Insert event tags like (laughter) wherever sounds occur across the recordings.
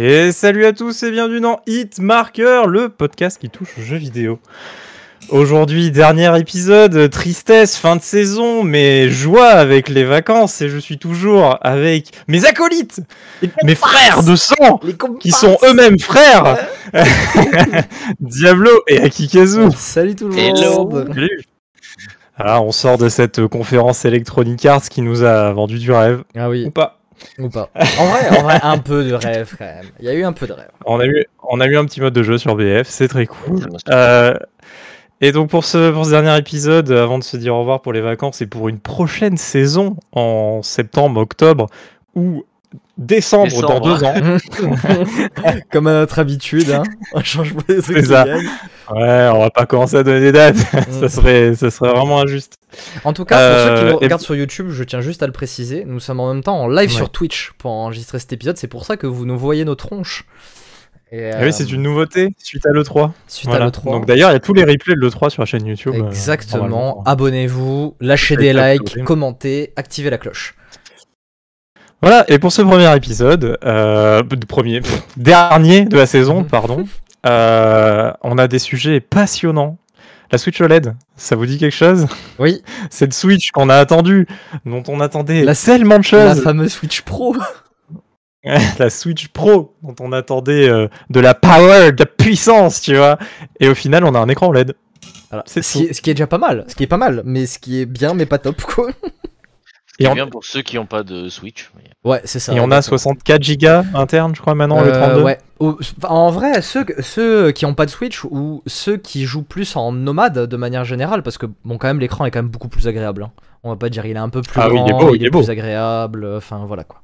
Et salut à tous et bienvenue dans Hit Marker, le podcast qui touche aux jeux vidéo. Aujourd'hui, dernier épisode, tristesse, fin de saison, mais joie avec les vacances et je suis toujours avec mes acolytes, mes frères de sang, qui sont eux-mêmes frères, (laughs) Diablo et Akikazu. Salut tout le monde. Alors, on sort de cette conférence Electronic Arts qui nous a vendu du rêve. Ah oui. Ou pas. Ou pas. En vrai, en vrai, un peu de rêve quand même. Il y a eu un peu de rêve. On a eu, on a eu un petit mode de jeu sur BF, c'est très cool. Euh, et donc pour ce, pour ce dernier épisode, avant de se dire au revoir pour les vacances et pour une prochaine saison en septembre, octobre ou décembre, dans deux ans. (laughs) Comme à notre habitude, hein. on change pas les trucs. Ça. Ouais, on va pas commencer à donner des dates, (laughs) ça, Mm. serait, ça serait vraiment injuste. En tout cas, pour ceux qui Euh, nous et- regardent sur YouTube, je tiens juste à le préciser, nous sommes en même temps en live Ouais. sur Twitch pour enregistrer cet épisode. C'est pour ça que vous nous voyez nos tronches. Et, Ah oui, c'est une nouveauté suite à l'E3. Suite Voilà. à l'E3. Donc d'ailleurs, il y a tous les replays de l'E3 sur la chaîne YouTube. euh, Exactement. Abonnez-vous, lâchez des likes, commentez, activez la cloche. Voilà, et pour ce premier épisode, euh, premier, pff, dernier de la saison, Mhm. pardon, euh, on a des sujets passionnants. La Switch OLED, ça vous dit quelque chose? Oui, Cette Switch qu'on a attendue, dont on attendait La- tellement de la fameuse Switch Pro. (laughs) La... Switch Pro, dont on attendait euh, de la power, de la puissance, tu vois. Et au final, on a un écran OLED. Voilà. C'est ce, qui est, ce qui est déjà pas mal. Ce qui est pas mal, mais ce qui est bien, mais pas top, quoi. Et on- bien pour ceux qui n'ont pas de Switch. mais- Ouais, c'est ça. Et on a exactement. 64 gigas internes, je crois, maintenant, le Euh, 32. ouais. Au- enfin, en vrai, ceux, ceux qui ont pas de Switch ou ceux qui jouent plus en nomade de manière générale, parce que bon, quand même, l'écran est quand même beaucoup plus agréable. hein. On va pas dire il est un peu plus Ah oui, grand, il est beau, il est beau. plus agréable. Enfin voilà quoi.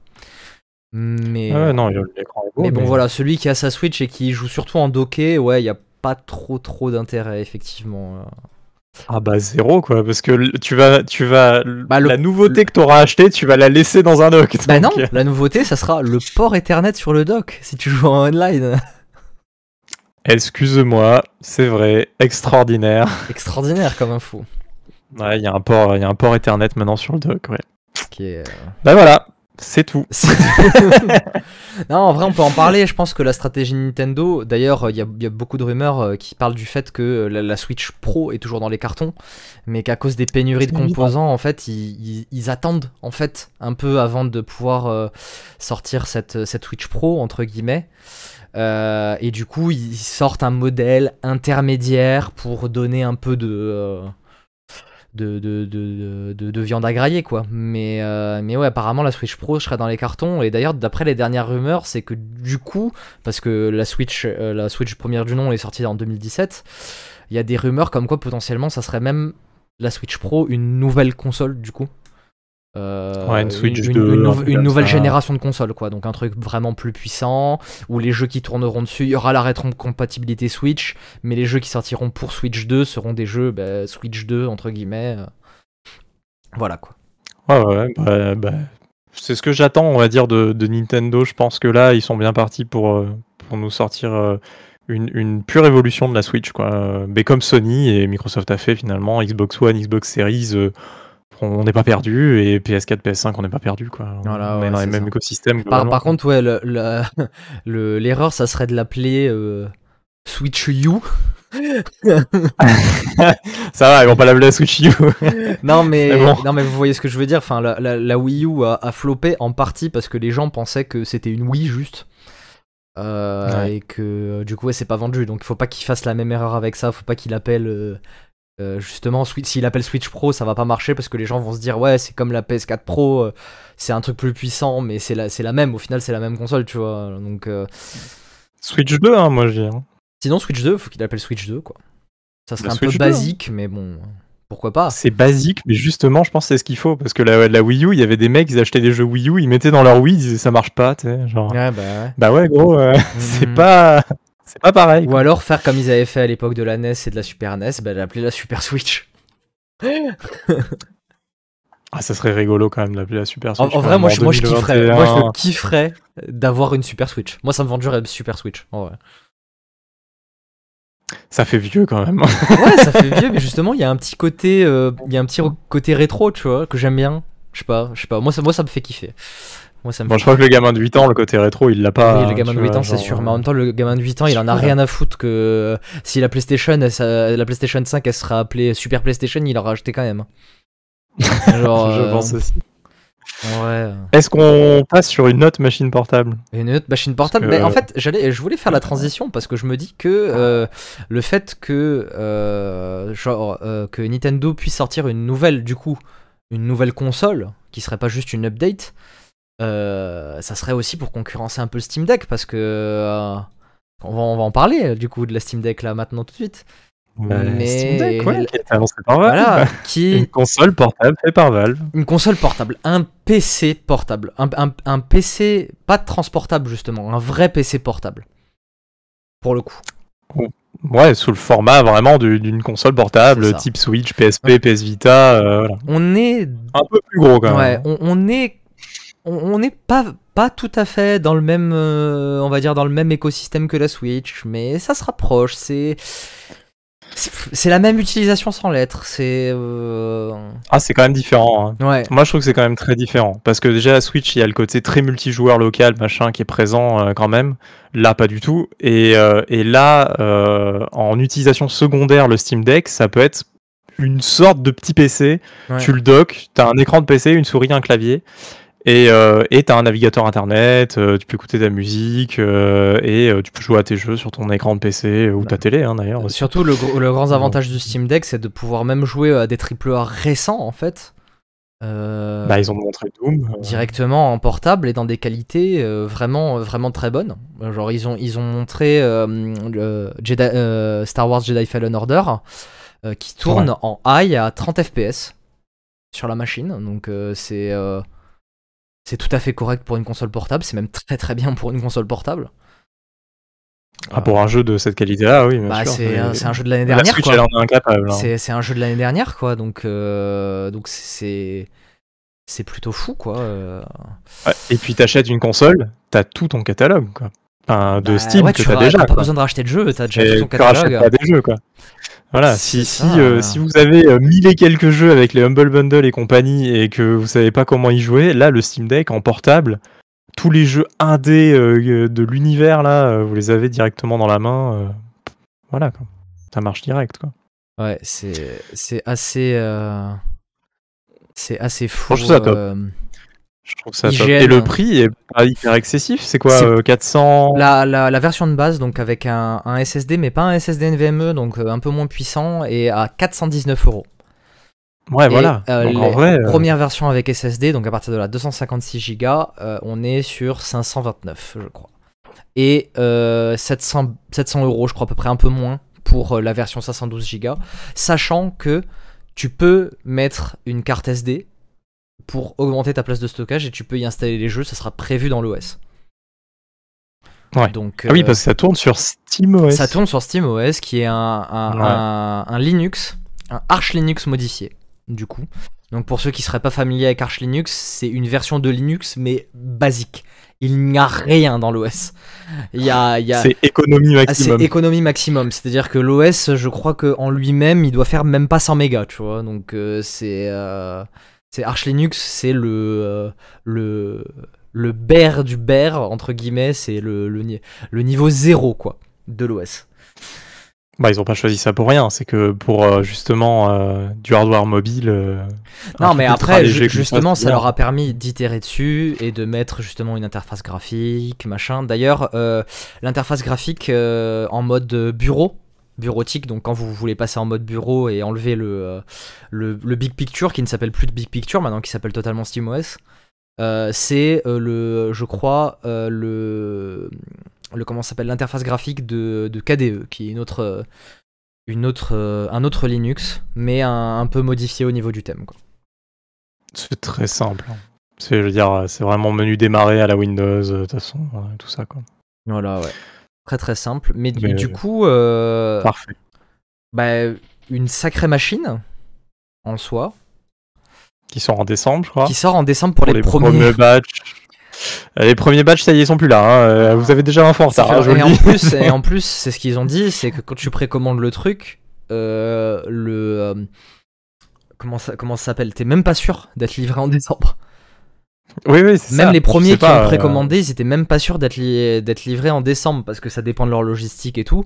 Mais, ouais, non, l'écran est beau. mais bon voilà, celui qui a sa Switch et qui joue surtout en docké, ouais, il y a pas trop trop d'intérêt effectivement. Ah bah zéro quoi, parce que tu vas, tu vas, Bah, le- la nouveauté que t'auras acheté, tu vas la laisser dans un dock. Bah non, donc, euh, la nouveauté, ça sera le port Ethernet sur le dock si tu joues en online. (laughs) Excuse-moi, c'est vrai, extraordinaire. (laughs) Extraordinaire comme info. Ouais, il y a un port, il y a un port Ethernet maintenant sur le dock, ouais. Est, euh, Bah voilà, c'est tout. C'est- (laughs) non, en vrai, on peut en parler. Je pense que la stratégie Nintendo, d'ailleurs, il y, a- il y a beaucoup de rumeurs euh, qui parlent du fait que euh, la, la Switch Pro est toujours dans les cartons, mais qu'à cause des pénuries de composants, en fait, ils, ils- ils attendent en fait un peu avant de pouvoir euh, sortir cette, cette Switch Pro entre guillemets. Euh, et du coup, ils sortent un modèle intermédiaire pour donner un peu de euh, de, de, de, de- de viande à grailler quoi. Mais, euh, mais ouais, apparemment la Switch Pro serait dans les cartons. Et d'ailleurs, d'après les dernières rumeurs, c'est que du coup, parce que la Switch, euh, la Switch première du nom est sortie en 2017, il y a des rumeurs comme quoi potentiellement ça serait même la Switch Pro une nouvelle console du coup. Euh, Ouais, une Switch une, 2, une nou- un truc une comme nouvelle ça. génération de consoles quoi donc un truc vraiment plus puissant où les jeux qui tourneront dessus il y aura la rétrocompatibilité Switch mais les jeux qui sortiront pour Switch 2 seront des jeux bah, Switch 2 entre guillemets euh. voilà quoi Ouais, ouais, bah, bah, c'est ce que j'attends, on va dire, de, de Nintendo. Je pense que là, ils sont bien partis pour, euh, pour nous sortir une, une pure évolution de la Switch, quoi. Mais comme Sony et Microsoft a fait finalement, Xbox One, Xbox Series, on n'est pas perdu, et PS4, PS5, on n'est pas perdu, quoi. Voilà, on ouais, est dans les mêmes écosystèmes. par, contre ouais le- le- (laughs) le- l'erreur ça serait de l'appeler euh, Switch U (laughs) ça va, ils vont pas l'appeler la Switch U. (laughs) non mais bon. non mais vous voyez ce que je veux dire enfin la, la- la Wii U a, a floppé en partie parce que les gens pensaient que c'était une Wii juste Euh, Ouais. et que euh, du coup ouais, c'est pas vendu donc il faut pas qu'il fasse la même erreur avec ça faut pas qu'il appelle euh, euh, justement Switch s'il appelle Switch Pro ça va pas marcher parce que les gens vont se dire ouais c'est comme la PS4 Pro euh, c'est un truc plus puissant mais c'est la, c'est la même au final c'est la même console tu vois donc euh, Switch 2, hein, moi je dis. hein. sinon Switch 2 faut qu'il appelle Switch 2 quoi ça serait La un peu Switch 2, hein. basique mais bon pourquoi pas C'est basique, mais justement, je pense que c'est ce qu'il faut. Parce que la, la Wii U, il y avait des mecs, ils achetaient des jeux Wii U, ils mettaient dans leur Wii, ils disaient ça marche pas, tu sais. Genre, ouais bah ouais bah ouais, gros, euh, (laughs) c'est Mhm. pas. C'est pas pareil. Ou alors faire comme ils avaient fait à l'époque de la NES et de la Super NES, bah, l'appeler la Super Switch. (laughs) Ah, ça serait rigolo quand même de l'appeler la Super Switch. en vrai, moi je, moi, je kifferais. 2021. Moi je kifferais d'avoir une Super Switch. Moi ça me vendurait une Super Switch. en vrai. Ça fait vieux quand même. (laughs) Ouais, ça fait vieux, mais (laughs) justement il y a un petit côté, euh, il y a un petit côté rétro, tu vois, que j'aime bien. Je sais pas, je sais pas. Moi ça, moi ça me fait kiffer. Moi, ça me Bon, fait je crois que le gamin de 8 ans, le côté rétro, il l'a pas. Oui, le gamin de 8 vois, ans, c'est sûr. Mais en même temps, le gamin de 8 ans, il en a rien à foutre que euh, si la PlayStation, elle, la PlayStation 5, elle sera appelée Super PlayStation, il aura acheté quand même. (laughs) Genre, Je euh, pense aussi. Ouais. Est-ce qu'on passe sur une autre machine portable? Une autre machine portable? Que- Mais en fait, j'allais, je voulais faire la transition parce que je me dis que euh, le fait que euh, genre euh, que Nintendo puisse sortir une nouvelle, du coup, une nouvelle console qui serait pas juste une update, euh, ça serait aussi pour concurrencer un peu le Steam Deck parce que euh, on va, on va en parler du coup de la Steam Deck là maintenant tout de suite. Mais- Steam Deck, ouais, qui été annoncé par Valve. Voilà, (laughs) qui Une console portable faite par Valve. une console portable, un PC portable, un, un- un PC pas transportable justement, un vrai PC portable. Pour le coup. Ouais, sous le format vraiment du- d'une console portable, type Switch, PSP, PS Vita, euh, voilà. On est Un peu plus gros quand Ouais, même. on, on est on n'est pas pas tout à fait dans le même euh, on va dire dans le même écosystème que la Switch, mais ça se rapproche. C'est c'est- la même utilisation sans l'être. C'est euh, Ah, c'est quand même différent. hein. ouais. Moi, je trouve que c'est quand même très différent. Parce que déjà, la Switch, il y a le côté très multijoueur local, machin, qui est présent euh, quand même. Là, pas du tout. Et, euh, et là, en utilisation secondaire, le Steam Deck, ça peut être une sorte de petit PC. Ouais. Tu le docks, tu as un écran de PC, une souris, un clavier. Et euh, tu as un navigateur internet, euh, tu peux écouter ta musique, euh, et euh, tu peux jouer à tes jeux sur ton écran de PC ou ta télé, hein, d'ailleurs. Surtout le, grand avantage du Steam Deck, c'est de pouvoir même jouer à des AAA récents en fait. Bah, ils ont montré Doom. directement en portable et dans des qualités vraiment vraiment très bonnes. Genre ils ont ils ont montré le Jedi- Star Wars Jedi Fallen Order qui tourne en high à 30 FPS sur la machine. Donc c'est c'est tout à fait correct pour une console portable, c'est même très très bien pour une console portable. Ah, pour un jeu de cette qualité-là, oui, Bah, c'est un- jeu de l'année La dernière hein. C'est c'est un jeu de l'année dernière quoi, donc euh, donc c'est c'est plutôt fou quoi. euh. Ouais, Et puis t'achètes une console, t'as tout ton catalogue, quoi. Enfin, de Bah, Steam ouais, que tu ra- déjà. Pas besoin de racheter de jeu, t'as déjà Et tout ton tu catalogue. pas des jeux, quoi. Voilà, si, si, euh, si vous avez euh, mille et quelques jeux avec les Humble Bundle et compagnie et que vous savez pas comment y jouer, là, le Steam Deck en portable, tous les jeux indés euh, de l'univers, là, euh, vous les avez directement dans la main. euh, voilà, quoi. Ça marche direct, quoi. Ouais, c'est c'est assez euh, c'est assez fou. Franchement, je trouve ça top. Je trouve ça top. Et le prix est pas hyper excessif, c'est quoi euh, 400 la, la, la version de base, donc avec un, un SSD, mais pas un SSD NVMe, donc euh, un peu moins puissant, et à 419 euros. Ouais, Et, voilà. euh, Donc, en vrai, euh, Première version avec SSD, donc à partir de la 256 Go, euh, on est sur 529, je crois. Et euh, 700, 700 euros, je crois à peu près un peu moins pour la version 512 Go, sachant que tu peux mettre une carte SD pour augmenter ta place de stockage et tu peux y installer les jeux, ça sera prévu dans l'OS. Ouais. Donc, Ah oui, euh, parce que ça tourne sur SteamOS. ça tourne sur SteamOS, qui est un, un, Ouais. un- un Linux, un Arch Linux modifié, du coup. Donc pour ceux qui seraient pas familiers avec Arch Linux, c'est une version de Linux, mais basique. Il n'y a rien dans l'OS. Il y a, il y a- C'est économie ah, c'est maximum. économie maximum. C'est-à-dire que l'OS, je crois qu'en lui-même, il doit faire même pas 100 mégas, tu vois. Donc euh, c'est... euh, c'est Arch Linux, c'est le... euh, le le bear du bear, entre guillemets, c'est le, le, ni- le niveau zéro, quoi, de l'OS. Bah, ils ont pas choisi ça pour rien. C'est que pour euh, justement euh, du hardware mobile. euh, Non, mais après, ju- justement, ça bien. leur a permis d'itérer dessus et de mettre justement une interface graphique, machin. D'ailleurs, l'interface graphique en mode bureau, bureautique, donc quand vous voulez passer en mode bureau et enlever le, euh, le, le Big Picture, qui ne s'appelle plus de Big Picture, maintenant qui s'appelle totalement SteamOS, euh, c'est euh, le, je crois, euh, le, le comment s'appelle l'interface graphique de, de KDE, qui est une autre, une autre, un autre Linux, mais un, un peu modifié au niveau du thème. Quoi. C'est très simple. hein. C'est, je veux dire, c'est vraiment menu démarrer à la Windows, de toute façon, tout ça, quoi. Voilà, ouais. Très très simple. Mais, du- Mais- du coup, euh, Parfait. bah, une sacrée machine en soi, Qui sort en décembre, je crois. qui sort en décembre pour, les, premiers. batchs. Euh, Les premiers batchs, ça y est, ils sont plus là. hein. Euh, Vous avez déjà en Ça retard, hein, et, en plus, et en (laughs) plus, c'est ce qu'ils ont dit, c'est que quand tu précommandes le truc, euh, le euh, comment ça comment ça s'appelle? T'es même pas sûr d'être livré en décembre. Oui, oui, c'est Même ça. les premiers qui pas, ont euh, précommandé, ils étaient même pas sûrs d'être li- d'être livrés en décembre parce que ça dépend de leur logistique et tout.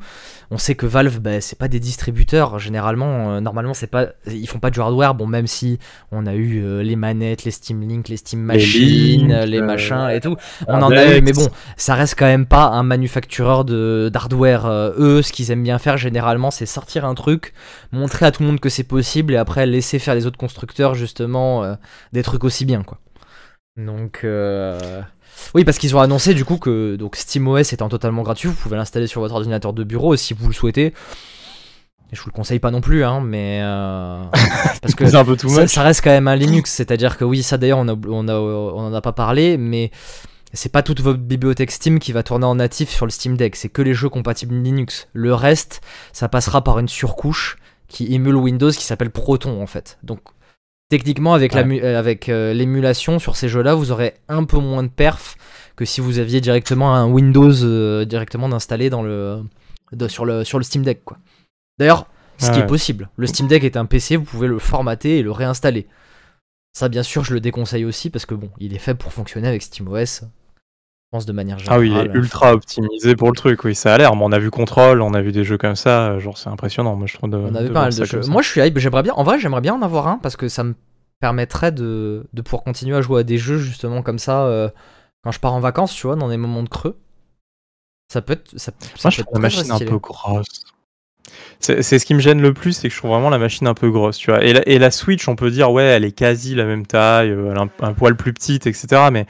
On sait que Valve, bah, c'est pas des distributeurs généralement. euh, normalement, c'est pas, ils font pas du hardware. Bon, même si on a eu euh, les manettes, les Steam Link, les Steam Les Machines, Link, les euh, machins et tout. On en a eu, mais bon, ça reste quand même pas un manufactureur de d'hardware. Euh, eux, ce qu'ils aiment bien faire généralement, c'est sortir un truc, montrer à tout le monde que c'est possible et après laisser faire les autres constructeurs justement euh, des trucs aussi bien, quoi. Donc, euh, oui, parce qu'ils ont annoncé du coup que donc SteamOS étant totalement gratuit, vous pouvez l'installer sur votre ordinateur de bureau si vous le souhaitez. Et je vous le conseille pas non plus, hein, mais euh, (laughs) parce que C'est un peu tout ça, reste quand même un Linux, c'est-à-dire que oui, ça d'ailleurs on a, on a, on en a pas parlé, mais c'est pas toute votre bibliothèque Steam qui va tourner en natif sur le Steam Deck, c'est que les jeux compatibles Linux. Le reste, ça passera par une surcouche qui émule Windows qui s'appelle Proton en fait. Donc techniquement avec Ouais. euh, avec euh, l'émulation sur ces jeux-là, vous aurez un peu moins de perf que si vous aviez directement un Windows euh, directement installé dans le de- sur le sur le Steam Deck quoi. D'ailleurs, ce qui est possible. Le Steam Deck est un PC, vous pouvez le formater et le réinstaller. Ça, bien sûr, je le déconseille aussi parce que bon, il est fait pour fonctionner avec SteamOS. Je pense de manière Ah générale. oui, il est ultra optimisé pour le truc, oui, ça a l'air. Mais on a vu Control, on a vu des jeux comme ça, euh, genre c'est impressionnant, moi je trouve. De, On avait de pas mal ça de jeux. ça. Moi, je suis hype. J'aimerais bien. En vrai, j'aimerais bien en avoir un parce que ça me permettrait de, de pouvoir continuer à jouer à des jeux justement comme ça euh, quand je pars en vacances, tu vois, dans des moments de creux. Ça peut être. Ça, ça Moi, je peut trouve la machine un peu grosse. C'est ce qui me gêne le plus, c'est que je trouve vraiment la machine un peu grosse, tu vois. Et la, et la Switch, on peut dire, ouais, elle est quasi la même taille, euh, elle est un, un poil plus petite, etc. Mais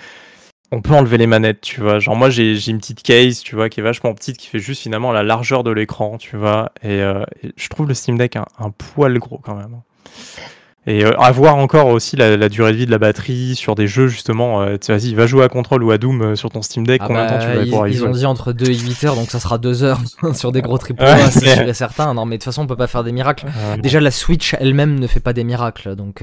on peut enlever les manettes, tu vois. Genre, moi, j'ai une petite case, tu vois, qui est vachement petite, qui fait juste finalement la largeur de l'écran, tu vois. Et, euh, et je trouve le Steam Deck un, un poil gros quand même. Et euh, à voir encore aussi la, la durée de vie de la batterie sur des jeux, justement. euh, vas-y, va jouer à Control ou à Doom euh, sur ton Steam Deck, Ah combien de bah, temps tu vas ils, pouvoir ils ont dit entre 2 et 8 heures, donc ça sera 2 heures (laughs) sur des gros triple Ouais, c'est sûr et certain. Non, mais de toute façon, on peut pas faire des miracles. Déjà, la Switch elle-même ne fait pas des miracles, donc.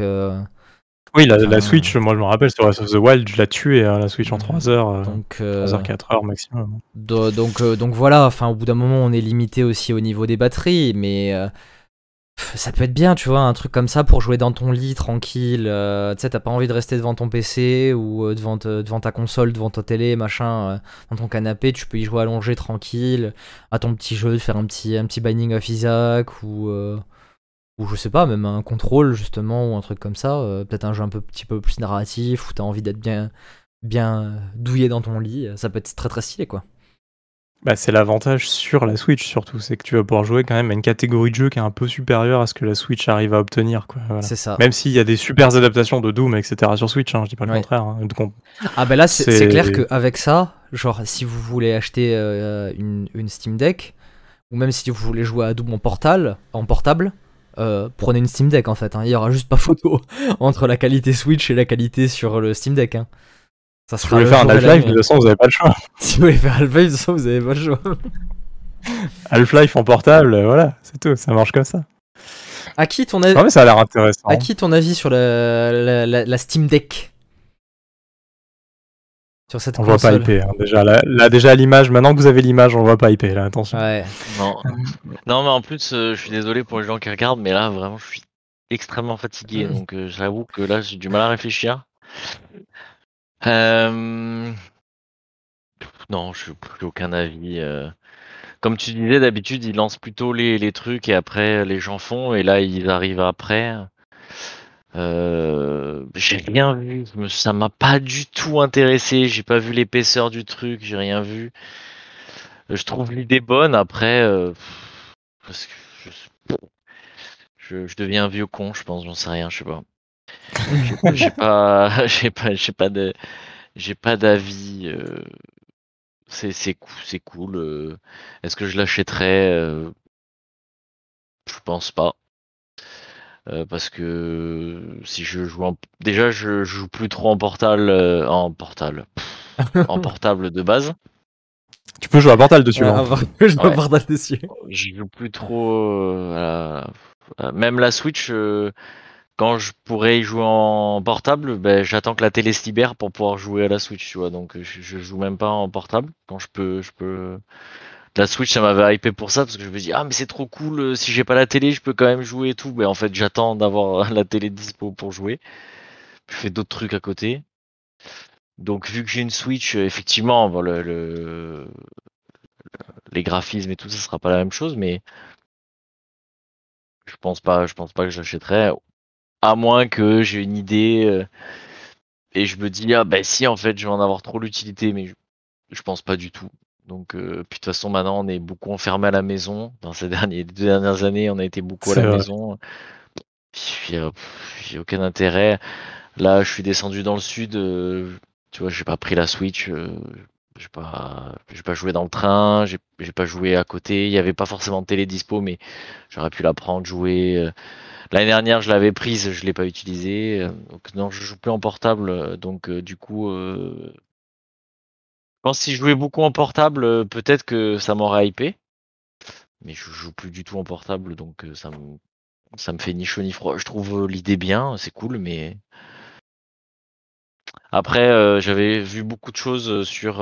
Euh, Oui, la, la Switch, moi je me rappelle sur Breath of the Wild, je l'ai tué hein, la Switch en 3 heures, euh, donc, euh, 3 heures, 4 heures maximum. do- donc, euh, donc voilà. Enfin, au bout d'un moment, on est limité aussi au niveau des batteries, mais euh, ça peut être bien, tu vois, un truc comme ça pour jouer dans ton lit tranquille. euh, tu sais, t'as pas envie de rester devant ton PC ou euh, devant, te- devant ta console, devant ta télé, machin, euh, dans ton canapé. Tu peux y jouer allongé tranquille à ton petit jeu, faire un petit, un petit Binding of Isaac ou. Ou je sais pas, même un contrôle justement, ou un truc comme ça, euh, peut-être un jeu un peu, petit peu plus narratif, où t'as envie d'être bien, bien euh, douillé dans ton lit, euh, ça peut être très très stylé quoi. Bah, c'est l'avantage sur la Switch surtout, c'est que tu vas pouvoir jouer quand même à une catégorie de jeu qui est un peu supérieure à ce que la Switch arrive à obtenir. Quoi, voilà. C'est ça. Même s'il y a des super adaptations de Doom, etc. sur Switch, hein, je dis pas le Ouais. contraire. hein. Donc, Ah ben là c'est c'est C'est- clair qu'avec ça, genre si vous voulez acheter euh, une, une Steam Deck, ou même si vous voulez jouer à Doom en, portal, en portable, euh, prenez une Steam Deck en fait, hein. il y aura juste pas photo (laughs) entre la qualité Switch et la qualité sur le Steam Deck. Hein. Ça si vous voulez faire un Half-Life, de toute façon, vous avez pas le choix. (laughs) Si vous voulez faire Half-Life, de toute façon, vous avez pas le choix. (laughs) Half-Life en portable, euh, voilà, c'est tout, ça marche comme ça. À qui ton avis Non, mais ça a l'air intéressant. À qui ton avis sur la, la, la- la Steam Deck? Sur cette On voit pas hyper. hein. Déjà, là, là, déjà à l'image, maintenant que vous avez l'image, on voit pas hyper, là, attention. Ouais. Non. (laughs) non, mais en plus, euh, je suis désolé pour les gens qui regardent, mais là, vraiment, je suis extrêmement fatigué. Donc, euh, j'avoue que là, j'ai du mal à réfléchir. Euh, Non, je n'ai plus aucun avis. euh. Comme tu disais, d'habitude, ils lancent plutôt les, les trucs et après, les gens font. Et là, ils arrivent après. Euh, j'ai rien vu, ça m'a pas du tout intéressé, j'ai pas vu l'épaisseur du truc, j'ai rien vu. Euh, Je trouve l'idée bonne, après, euh, parce que je, je, je deviens un vieux con, je pense, j'en sais rien, je sais pas. J'ai- pas, (laughs) j'ai pas, j'ai pas de, j'ai pas d'avis. euh, c'est, c'est cool, c'est cool. euh, Est-ce que je l'achèterais Je pense pas. Euh, parce que si je joue en... déjà je joue plus trop en portal euh, en portal pff, en (laughs) portable de base Tu peux jouer à Portal dessus. Ouais, hein. je dois Ouais. voir dessus. je joue plus trop euh, à la- même la Switch euh, quand je pourrais y jouer en portable ben, j'attends que la télé se libère pour pouvoir jouer à la Switch tu vois donc je, je joue même pas en portable quand je peux je peux la Switch ça m'avait hypé pour ça parce que je me dis ah mais c'est trop cool euh, si j'ai pas la télé je peux quand même jouer et tout. Mais en fait j'attends d'avoir la télé dispo pour jouer. Je fais d'autres trucs à côté. Donc vu que j'ai une Switch, euh, effectivement, bon, le, le- les graphismes et tout, ça sera pas la même chose, mais je pense pas, je pense pas que j'achèterais, à moins que j'ai une idée euh, et je me dis ah ben si en fait je vais en avoir trop l'utilité, mais je, je pense pas du tout. Donc euh, puis de toute façon maintenant on est beaucoup enfermé à la maison. Dans ces (laughs) derniers les deux dernières années, on a été beaucoup à la vrai. maison. Euh, J'ai aucun intérêt. Là, je suis descendu dans le sud. euh, tu vois, j'ai pas pris la Switch. euh, j'ai pas, j'ai pas joué dans le train. J'ai j'ai pas joué à côté. Il y avait pas forcément de télé dispo, mais j'aurais pu la prendre, jouer. L'année dernière, je l'avais prise, je l'ai pas utilisée. Donc non, je joue plus en portable. Donc du coup, euh, pense si je jouais beaucoup en portable, euh, peut-être que ça m'aurait hypé. Mais je joue plus du tout en portable, donc euh, ça me ça me fait ni chaud ni froid. Je trouve euh, l'idée bien, c'est cool, mais après j'avais vu beaucoup de choses sur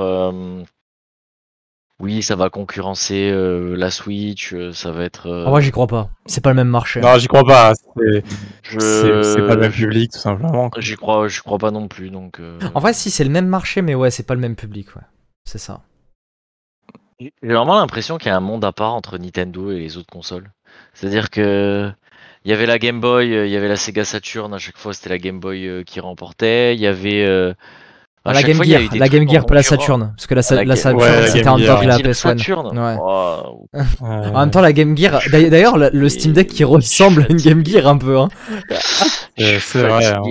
oui, ça va concurrencer euh, la Switch, euh, ça va être. euh, Ah, moi, j'y crois pas. C'est pas le même marché. Non, j'y crois pas. C'est je- pas le même public, tout simplement. J'y crois, j'y crois pas non plus, donc. euh, En vrai, si, c'est le même marché, mais ouais, c'est pas le même public, ouais. C'est ça. J'ai vraiment l'impression qu'il y a un monde à part entre Nintendo et les autres consoles. C'est-à-dire que il y avait la Game Boy, il y avait la Sega Saturn, à chaque fois c'était la Game Boy qui remportait. Il y y à la Game fois, Gear, la Game en Gear, pas la. Saturn. Parce que la, Sa- La la Saturn, ouais, la c'était top de la Game PS1. Saturn. Ouais. Waouh. Euh, En même temps, la Game Gear. d'ailleurs- le, Steam Deck qui ressemble à une Game Gear un peu. Hein. (laughs) c'est vrai. hein.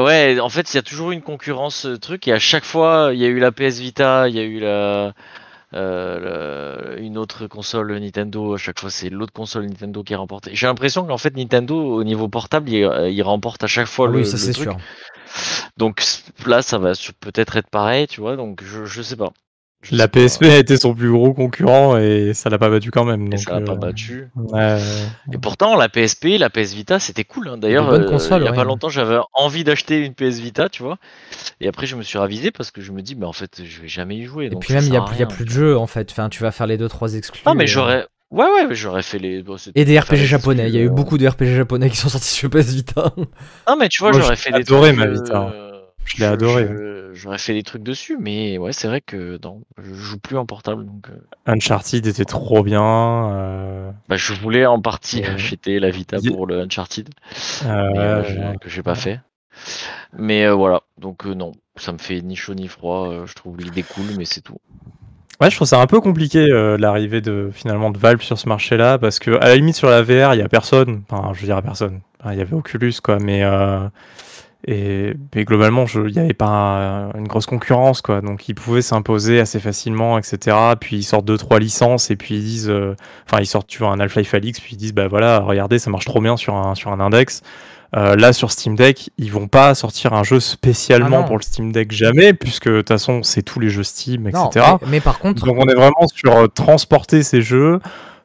Ouais, en fait, il y a toujours une concurrence euh, truc et à chaque fois, il y a eu la PS Vita, il y a eu la, euh, le- une autre console Nintendo. À chaque fois, c'est l'autre console Nintendo qui a remporté. J'ai l'impression qu'en fait, Nintendo, au niveau portable, il, euh, il remporte à chaque fois le, oui, ça le c'est truc. sûr. Donc là, ça va peut-être être pareil, tu vois. Donc je, je sais pas. Je La sais pas. PSP a été son plus gros concurrent et ça l'a pas battu quand même. Donc, ça l'a pas euh, battu. Et pourtant, la PSP, la PS Vita, c'était cool. hein. D'ailleurs, euh, il y a ouais. pas longtemps, j'avais envie d'acheter une PS Vita, tu vois. Et après, je me suis ravisé parce que je me dis, mais en fait, je vais jamais y jouer. Et donc puis même, il y, a plus- a de jeux en fait. Enfin, tu vas faire les 2-3 exclus. Non, mais et- j'aurais. Ouais, ouais, mais j'aurais fait les. bon, Et des RPG japonais. Il y a eu exclus, euh. beaucoup de RPG japonais qui sont sortis sur PS Vita. (laughs) Non, mais tu vois, j'aurais fait des adoré trucs. ma Vita. euh, Je l'ai adoré. J'aurais fait des trucs dessus, mais ouais, c'est vrai que non, je joue plus en portable. Donc, euh, Uncharted était trop bien. euh, bah, je voulais en partie Ouais. acheter la Vita pour le Uncharted. euh, mais, euh, ouais, je- que j'ai pas fait. Mais euh, voilà, donc euh, non, ça me fait ni chaud ni froid. euh, je trouve l'idée cool, mais c'est tout. Ouais, je trouve ça un peu compliqué euh, l'arrivée de finalement de Valve sur ce marché-là parce que à la limite sur la VR, il y a personne. Enfin, je veux dire à personne. Il y avait Oculus quoi, mais euh, et mais globalement, il n'y avait pas un- une grosse concurrence quoi, donc ils pouvaient s'imposer assez facilement, etc. Puis ils sortent deux trois licences et puis ils disent, euh, enfin ils sortent tu vois un Half-Life Alyx, puis ils disent bah voilà, regardez, ça marche trop bien sur un sur un index. Euh, là sur Steam Deck, ils vont pas sortir un jeu spécialement Ah pour le Steam Deck jamais, puisque de toute façon c'est tous les jeux Steam, etc. Non, mais, mais par contre, Donc on est vraiment sur euh, transporter ces jeux,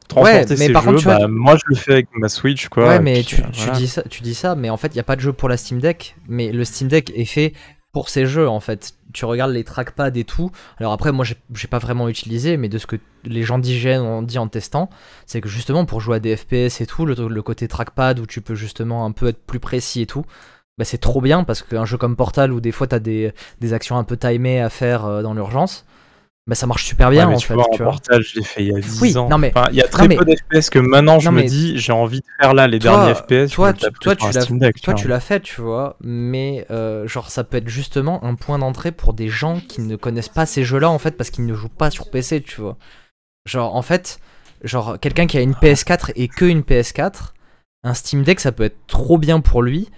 transporter mais ces par jeux. contre, tu vois, bah, moi je le fais avec ma Switch quoi. ouais, mais puis, tu, euh, tu dis ça, tu dis ça, mais en fait, il n'y a pas de jeu pour la Steam Deck. Mais le Steam Deck est fait pour ces jeux, en fait. Tu regardes les trackpads et tout. Alors après, moi, j'ai pas vraiment utilisé, mais de ce que les gens d'hygiène ont dit en testant, c'est que justement, pour jouer à des FPS et tout, le, le côté trackpad où tu peux justement un peu être plus précis et tout, bah, c'est trop bien parce qu'un jeu comme Portal où des fois t'as des, des actions un peu timées à faire euh, dans l'urgence, bah, ça marche super bien Ouais, en tu fait. vois, tu en vois. portage, je l'ai fait il y a 10 Oui, ans. non, mais- Enfin, il y a très mais- peu d'FPS que maintenant je non, me dis j'ai envie de faire là les Toi- derniers FPS. toi, tu- toi, tu l'as fait, tu vois, mais euh, genre ça peut être justement un point d'entrée pour des gens qui ne connaissent pas ces jeux-là en fait parce qu'ils ne jouent pas sur PC, tu vois. Genre en fait, genre quelqu'un qui a une PS4 et que une PS4, un Steam Deck ça peut être trop bien pour lui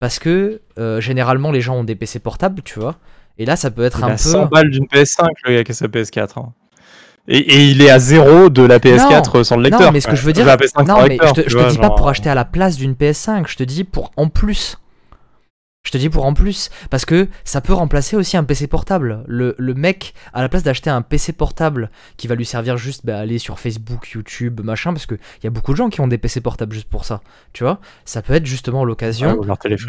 parce que euh, généralement les gens ont des PC portables, tu vois. Et là ça peut être Il un a peu 100 balles d'une PS5 le gars qui a sa PS4. hein. Et, et il est à zéro de la PS4 sans le lecteur. non, mais ce que je veux dire, La PS5 non, sans mais lecteur, je te, je te vois, dis pas pour acheter à la place d'une PS5, je te dis pour en plus. Je te dis pour en plus, parce que ça peut remplacer aussi un PC portable. Le, le mec, à la place d'acheter un PC portable qui va lui servir juste bah, aller sur Facebook, YouTube, machin, parce qu'il y a beaucoup de gens qui ont des PC portables juste pour ça, tu vois, ça peut être justement l'occasion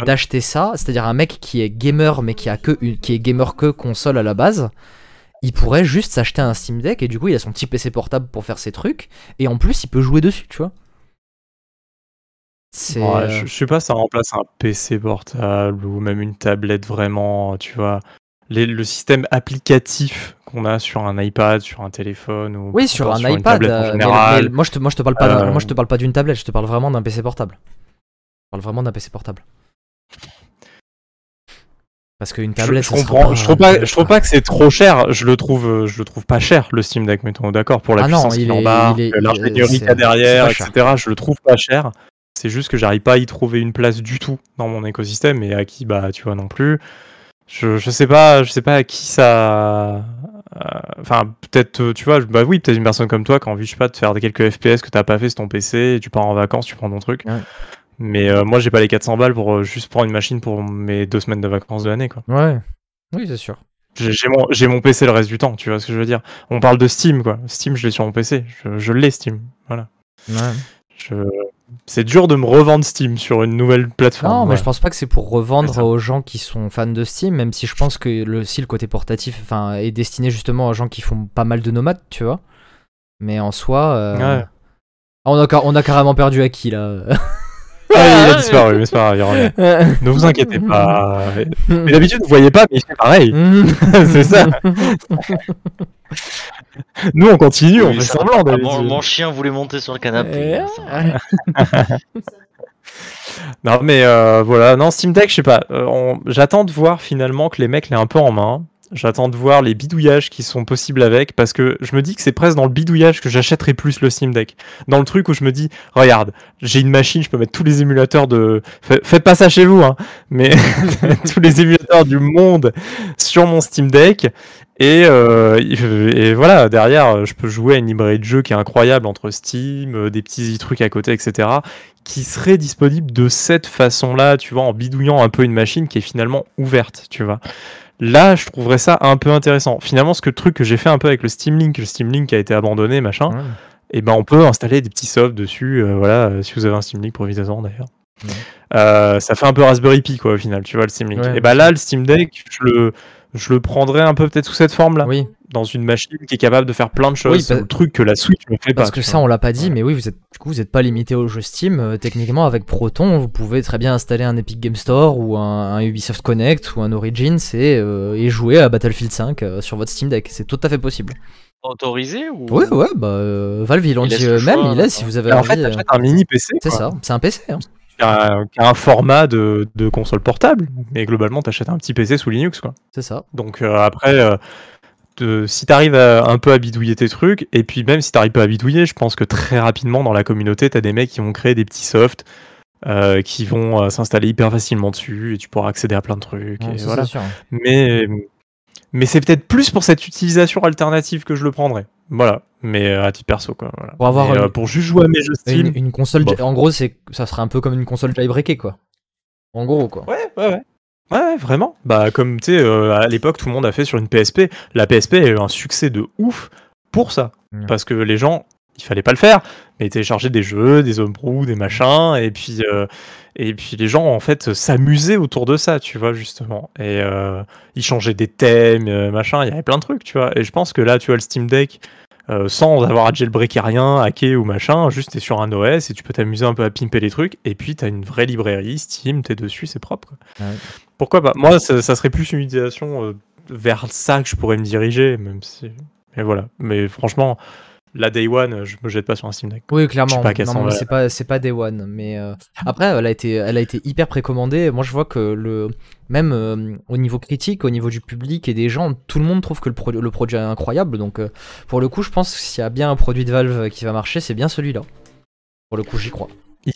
d'acheter ça, c'est-à-dire un mec qui est gamer mais qui a que une- qui est gamer que console à la base, il pourrait juste s'acheter un Steam Deck et du coup il a son petit PC portable pour faire ses trucs et en plus il peut jouer dessus, tu vois. C'est. Ouais, euh, je, je sais pas, ça remplace un PC portable ou même une tablette vraiment, tu vois. Les- le système applicatif qu'on a sur un iPad, sur un téléphone ou Oui, sur un iPad. en euh, mais- général. mais moi, je te, moi, je te parle pas Euh, moi, je te parle pas d'une tablette, je te parle vraiment d'un PC portable. Je parle vraiment d'un PC portable. Parce qu'une Je, tablette, je sera comprends. pas- je trouve pas, je trouve pas que c'est trop cher. Je le trouve, je le trouve pas cher le Steam Deck. Mettons d'accord pour la Ah puissance il qu'il est- il- l'ingénierie qu'il y a derrière, etc. Je le trouve pas cher. C'est juste que j'arrive pas à y trouver une place du tout dans mon écosystème et à qui, bah, tu vois non plus. Je, je sais pas, je sais pas à qui ça. euh, Enfin, peut-être, euh, tu vois, bah oui, peut-être une personne comme toi qui a envie, je sais pas, de faire quelques FPS que t'as pas fait sur ton PC, et tu pars en vacances, tu prends ton truc. Ouais. Mais euh, moi, j'ai pas les 400 balles pour euh, juste prendre une machine pour mes deux semaines de vacances de l'année, quoi. Ouais. Oui, c'est sûr. J'ai j'ai mon, j'ai mon PC le reste du temps, tu vois ce que je veux dire. On parle de Steam, quoi. Steam, je l'ai sur mon PC. Je, je l'ai, Steam. Voilà. Ouais. Je... C'est dur de me revendre Steam sur une nouvelle plateforme. Non, mais je pense pas que c'est pour revendre C'est aux gens qui sont fans de Steam, même si je pense que le, si le côté portatif enfin, est destiné justement aux gens qui font pas mal de nomades, tu vois. Mais en soi. euh, Ouais. ah, on, a, on a carrément perdu Aki là. Ah, il a (laughs) disparu, mais c'est pas grave, il revient. Ne vous inquiétez pas. Mais d'habitude, vous voyez pas, mais il fait pareil. (laughs) (laughs) c'est ça. (laughs) Nous, on continue, on fait ça- semblant ah, d'habitude. mon, mon chien voulait monter sur le canapé. Ça va. (laughs) Non, mais euh, voilà, non, Steam Deck, je sais pas. euh, on- J'attends de voir finalement que les mecs l'aient un peu en main. J'attends de voir les bidouillages qui sont possibles avec, parce que je me dis que c'est presque dans le bidouillage que j'achèterai plus le Steam Deck. Dans le truc où je me dis, regarde, j'ai une machine, je peux mettre tous les émulateurs de. Fa- Faites pas ça chez vous, hein, mais (laughs) tous les émulateurs du monde sur mon Steam Deck. Et, euh, et voilà, derrière, je peux jouer à une librairie de jeux qui est incroyable entre Steam, euh, des petits trucs à côté, etc qui serait disponible de cette façon-là, tu vois, en bidouillant un peu une machine qui est finalement ouverte, tu vois. Là, je trouverais ça un peu intéressant. Finalement, ce que le truc que j'ai fait un peu avec le Steam Link, le Steam Link a été abandonné, machin, Ouais. et ben on peut installer des petits softs dessus, euh, voilà, euh, si vous avez un Steam Link, profitez-en d'ailleurs. Ouais. Euh, ça fait un peu Raspberry Pi, quoi, au final, tu vois, le Steam Link. Ouais, et ben là, le Steam Deck, je le, je le prendrais un peu peut-être sous cette forme-là, Oui, dans une machine qui est capable de faire plein de choses, Oui, bah- le truc que la Switch ne fait pas. parce que ça vois. on l'a pas dit, Ouais. mais oui, vous êtes, du coup, vous n'êtes pas limité au jeu Steam. Euh, techniquement, avec Proton, vous pouvez très bien installer un Epic Game Store ou un, un Ubisoft Connect ou un Origins et, euh, et jouer à Battlefield 5 euh, sur votre Steam Deck. C'est tout à fait possible. Autorisé ou Ouais, ouais, bah euh, Valve ils l'ont Il dit eux-mêmes, il laisse si vous avez Et en envie. fait, t'achètes un mini PC. C'est ça, c'est un PC. hein. qui a, qui a un format de, de console portable, mais globalement, t'achètes un petit PC sous Linux, quoi. C'est ça. Donc euh, après, euh, de- si t'arrives à- un peu à bidouiller tes trucs, et puis même si t'arrives pas à bidouiller, je pense que très rapidement dans la communauté, t'as des mecs qui vont créer des petits softs, euh, qui vont euh, s'installer hyper facilement dessus, et tu pourras accéder à plein de trucs. Ouais, et voilà. sûr. Mais, mais c'est peut-être plus pour cette utilisation alternative que je le prendrais. Voilà. Mais euh, à titre perso, quoi. Voilà. Pour avoir euh, pour juste jouer à mes jeux Steam. Une, une console, en gros, c'est, ça serait un peu comme une console jailbreakée, quoi. En gros, quoi. Ouais, ouais, ouais. Ouais, vraiment. Bah, comme tu sais, euh, à l'époque, tout le monde a fait sur une PSP. La PSP a eu un succès de ouf pour ça. Parce que les gens, il fallait pas le faire, mais ils téléchargeaient des jeux, des homebrew, des machins, et puis, euh, et puis les gens, en fait, s'amusaient autour de ça, tu vois, justement. Et euh, ils changeaient des thèmes, machin, il y avait plein de trucs, tu vois. Et je pense que là, tu vois, le Steam Deck, euh, sans avoir à jailbreaker rien, hacker ou machin, juste t'es sur un OS et tu peux t'amuser un peu à pimper les trucs, et puis t'as une vraie librairie, Steam, t'es dessus, c'est propre. Ouais. Pourquoi pas? Moi, ça, ça serait plus une utilisation euh, vers ça que je pourrais me diriger, même si. Mais voilà. Mais franchement, la Day One, je me jette pas sur un Steam Deck. Oui, clairement. c'est pas, c'est pas Day One. Mais euh, après, elle a été, elle a été hyper précommandée. Moi, je vois que le, même euh, au niveau critique, au niveau du public et des gens, tout le monde trouve que le, pro- le produit est incroyable. Donc, euh, pour le coup, je pense que s'il y a bien un produit de Valve qui va marcher, c'est bien celui-là. Pour le coup, j'y crois. Il,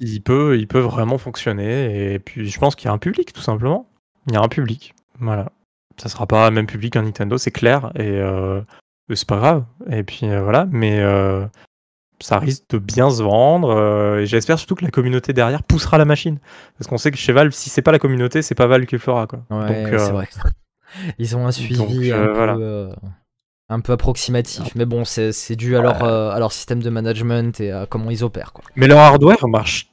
il peut, il peut vraiment fonctionner. Et puis, je pense qu'il y a un public, tout simplement. Il y a un public. Voilà. Ça sera pas le même public qu'un Nintendo, c'est clair. Et c'est pas grave. Et puis, euh, voilà. Mais. euh, ça risque de bien se vendre euh, et j'espère surtout que la communauté derrière poussera la machine parce qu'on sait que chez Valve si c'est pas la communauté c'est pas Valve qui le fera quoi. Ouais, Donc, c'est vrai. Ils ont un suivi donc, un, peu, voilà. un peu approximatif. Mais bon, c'est c'est dû à leur, à leur système de management et à comment ils opèrent. Quoi. Mais leur hardware marche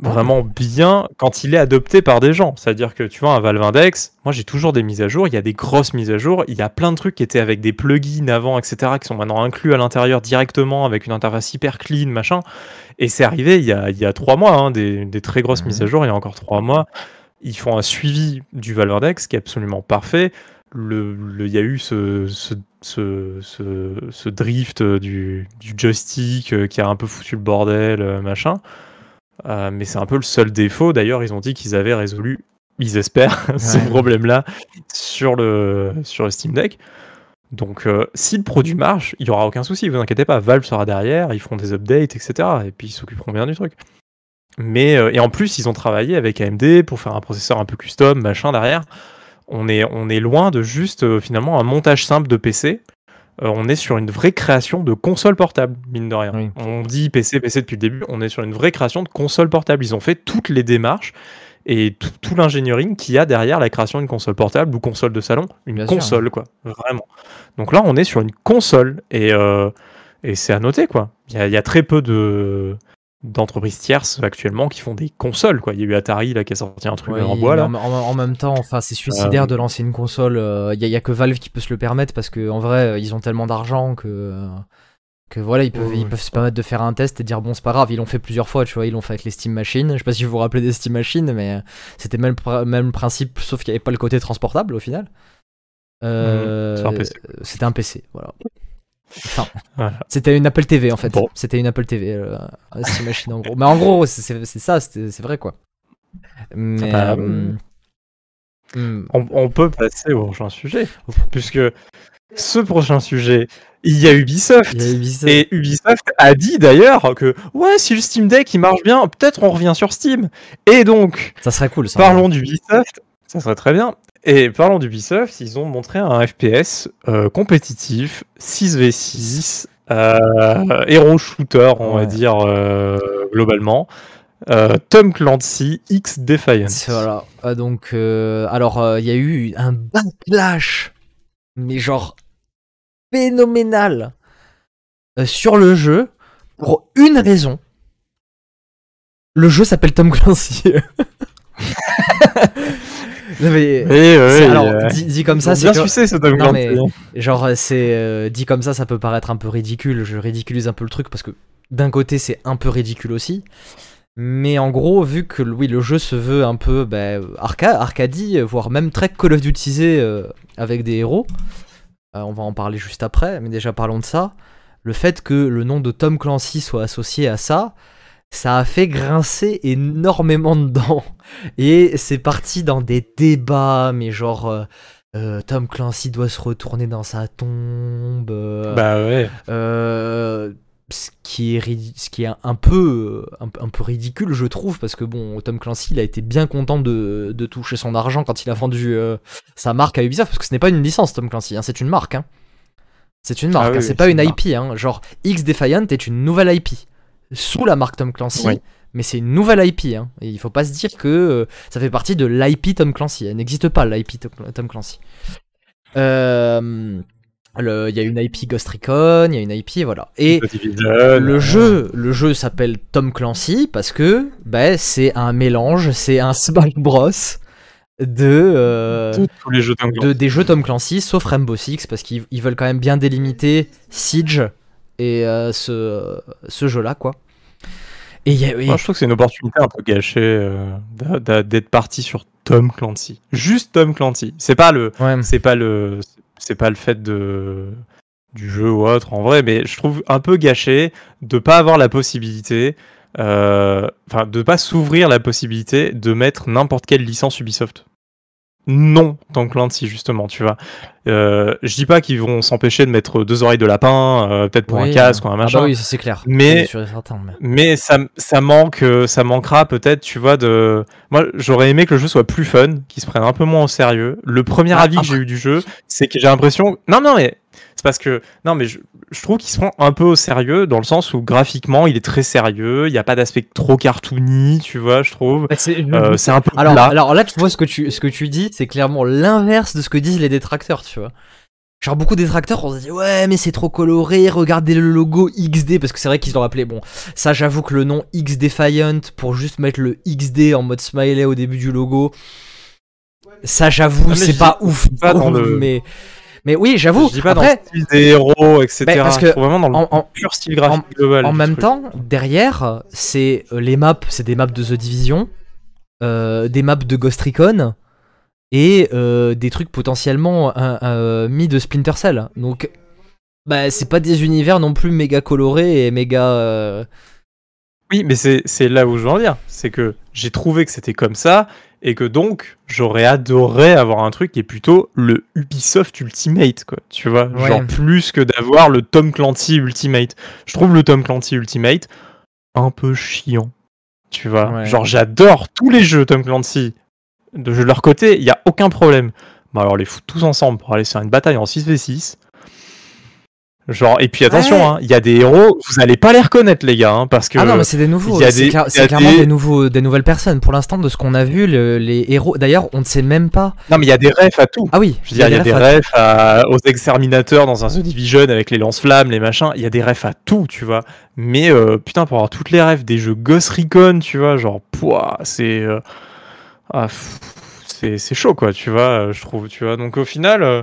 vraiment bien quand il est adopté par des gens. C'est-à-dire que tu vois, un Valve Index, moi j'ai toujours des mises à jour, il y a des grosses mises à jour, il y a plein de trucs qui étaient avec des plugins avant, etc., qui sont maintenant inclus à l'intérieur directement avec une interface hyper clean, machin. Et c'est arrivé il y a, il y a trois mois, hein, des, des très grosses Mhm. mises à jour, il y a encore trois mois. Ils font un suivi du Valve Index qui est absolument parfait. Le, le- il y a eu ce, ce, ce, ce- ce drift du, du joystick euh, qui a un peu foutu le bordel, euh, machin. Euh, mais c'est un peu le seul défaut. D'ailleurs, ils ont dit qu'ils avaient résolu, ils espèrent, (laughs) ce problème-là sur le, sur le Steam Deck. Donc, euh, si le produit marche, il n'y aura aucun souci, vous inquiétez pas. Valve sera derrière, ils feront des updates, etc. Et puis, ils s'occuperont bien du truc. Mais, euh, et en plus, ils ont travaillé avec AMD pour faire un processeur un peu custom, machin derrière. On est, on est loin de juste, finalement, un montage simple de PC. Euh, on est sur une vraie création de console portable, mine de rien. Oui. On dit PC, PC depuis le début, on est sur une vraie création de console portable. Ils ont fait toutes les démarches et tout, tout l'ingénierie qu'il y a derrière la création d'une console portable ou console de salon. Une Bien sûr, console, quoi. Vraiment. Donc là, on est sur une console et, euh, et c'est à noter, quoi. Il y a, il y a très peu de d'entreprises tierces actuellement qui font des consoles quoi il y a eu Atari là qui a sorti un truc en bois là en, même temps, enfin, c'est suicidaire Euh, de lancer une console. Il y, a que Valve qui peut se le permettre parce que en vrai, euh, ils ont tellement d'argent que euh, que voilà, ils peuvent ils peuvent se permettre de faire un test et dire bon, c'est pas grave. Ils l'ont fait plusieurs fois, tu vois. Ils l'ont fait avec les Steam Machines. Je sais pas si vous vous rappelez des Steam Machines, mais euh, c'était même même principe, sauf qu'il n'y avait pas le côté transportable au final. Euh, c'est un PC. C'était un PC, voilà. Enfin, Voilà. c'était une Apple TV en fait. Bon. C'était une Apple TV, euh, Steam Machine en gros. Mais en gros, c'est- ça, c'est vrai quoi. Mais Bah, euh, hmm, on, on peut passer au prochain sujet puisque ce prochain sujet il y a Ubisoft il y a Ubisoft. Et Ubisoft a dit d'ailleurs que ouais, si le Steam Deck il marche bien, peut-être on revient sur Steam. Et donc, Ça serait cool ça. parlons d'Ubisoft, ça serait très bien. Et parlons d'Ubisoft, ils ont montré un FPS euh, compétitif 6v6, euh, hero shooter, on va dire euh, globalement. Tom Clancy X Defiance. Voilà. Donc, alors, il y a eu un backlash, mais genre phénoménal sur le jeu pour une raison. Le jeu s'appelle Tom Clancy. (laughs) Non, mais, Et, ouais, alors, euh, dit, dit comme ça, c'est bien que- sucé ce Tom Non, mais-. Genre, c'est euh, dit comme ça, ça peut paraître un peu ridicule. Je ridiculise un peu le truc parce que d'un côté, c'est un peu ridicule aussi. Mais en gros, vu que oui, le jeu se veut un peu bah, arca arcadie, voire même très Call of Duty euh, avec des héros, on va en parler juste après, mais déjà parlons de ça. Le fait que le nom de Tom Clancy soit associé à ça, ça a fait grincer énormément de dents. Et c'est parti dans des débats, mais genre. euh, euh, Tom Clancy doit se retourner dans sa tombe. euh, Bah ouais. euh, ce qui est, ce qui est un peu, un, un peu ridicule, je trouve, parce que bon, Tom Clancy, il a été bien content de, de toucher son argent quand il a vendu sa marque à Ubisoft, parce que ce n'est pas une licence, Tom Clancy, hein, c'est une marque. hein. C'est une marque, Ah oui, hein, oui, c'est pas une une IP. Genre, X Defiant est une nouvelle IP, sous la marque Tom Clancy, Oui. mais c'est une nouvelle IP. hein. Et il faut pas se dire que euh, ça fait partie de l'IP Tom Clancy. Elle n'existe pas, l'IP Tom Clancy. Euh, le- Il y a une IP Ghost Recon, il y a une IP, voilà. Et le euh, jeu, le jeu s'appelle Tom Clancy parce que ben, c'est un mélange, c'est un (laughs) Smash Bros de, euh, de tous les jeux Tom Clancy. de- des jeux Tom Clancy, sauf Rainbow Six parce qu'ils ils veulent quand même bien délimiter Siege et euh, ce, ce jeu-là quoi. Et y a- Moi, je trouve que c'est une opportunité un peu gâchée euh, d'être parti sur Tom Clancy. Juste Tom Clancy. C'est pas le, ouais, c'est pas le, c'est pas le fait de du jeu ou autre en vrai, mais je trouve un peu gâché de pas avoir la possibilité, euh, enfin de pas s'ouvrir la possibilité de mettre n'importe quelle licence Ubisoft. Non, Tom Clancy justement, tu vois. Euh, je dis pas qu'ils vont s'empêcher de mettre deux oreilles de lapin, euh, peut-être pour oui, un casque ou un ah machin. bah oui, ça c'est clair. Certain, mais- Mais ça, ça manque, euh, ça manquera peut-être, tu vois, de. Moi, j'aurais aimé que le jeu soit plus fun, qu'il se prenne un peu moins au sérieux. Le premier Ah, avis que j'ai eu du jeu, c'est que j'ai l'impression. Non, non, mais c'est parce que. Non, mais je, je trouve qu'il se prend un peu au sérieux dans le sens où graphiquement, il est très sérieux. Il n'y a pas d'aspect trop cartoony, tu vois, je trouve. Bah, c'est- Euh, c'est un peu alors, plat. alors là, tu vois ce que tu, ce que tu dis, c'est clairement l'inverse de ce que disent les détracteurs, tu vois. Genre beaucoup de détracteurs on se dit ouais mais c'est trop coloré, regardez le logo XD parce que c'est vrai qu'ils ont appelé bon ça j'avoue que le nom X Defiant pour juste mettre le XD en mode smiley au début du logo ça j'avoue c'est pas ouf pas dans le- mais mais oui j'avoue Je dis pas après dans le style des héros, etc. Parce que vraiment dans le en- en- pur style graphique global. En même truc. temps, derrière, c'est euh, les maps, c'est des maps de The Division, euh, des maps de Ghost Recon et euh, des trucs potentiellement euh, mis de Splinter Cell. Donc, bah, c'est pas des univers non plus méga colorés et méga. Oui, mais c'est c'est là où je veux en dire. C'est que j'ai trouvé que c'était comme ça et que donc j'aurais adoré avoir un truc qui est plutôt le Ubisoft Ultimate, quoi. Tu vois, Ouais. genre plus que d'avoir le Tom Clancy Ultimate. Je trouve le Tom Clancy Ultimate un peu chiant. Tu vois, Ouais. genre j'adore tous les jeux Tom Clancy. De leur côté, il y a aucun problème. Bah alors les foutre tous ensemble pour aller sur une bataille en 6v6. Genre, et puis attention, Ouais. hein, il y a des héros, vous allez pas les reconnaître, les gars, hein, parce que Ah non, mais c'est des nouveaux. C'est clairement des- des... nouveaux, des nouvelles personnes. Pour l'instant, de ce qu'on a vu, le- les héros. D'ailleurs, on ne sait même pas. Non, mais il y a des refs à tout. Ah oui, Je veux dire, il y a des refs à- refs à- aux exterminateurs dans un The Division avec les lance-flammes, les machins. Il y a des refs à tout, tu vois. Mais euh, putain, pour avoir toutes les refs des jeux Ghost Recon, tu vois, genre, pouah, c'est. euh, ah, c'est chaud, quoi, tu vois, je trouve, tu vois. Donc au final, euh,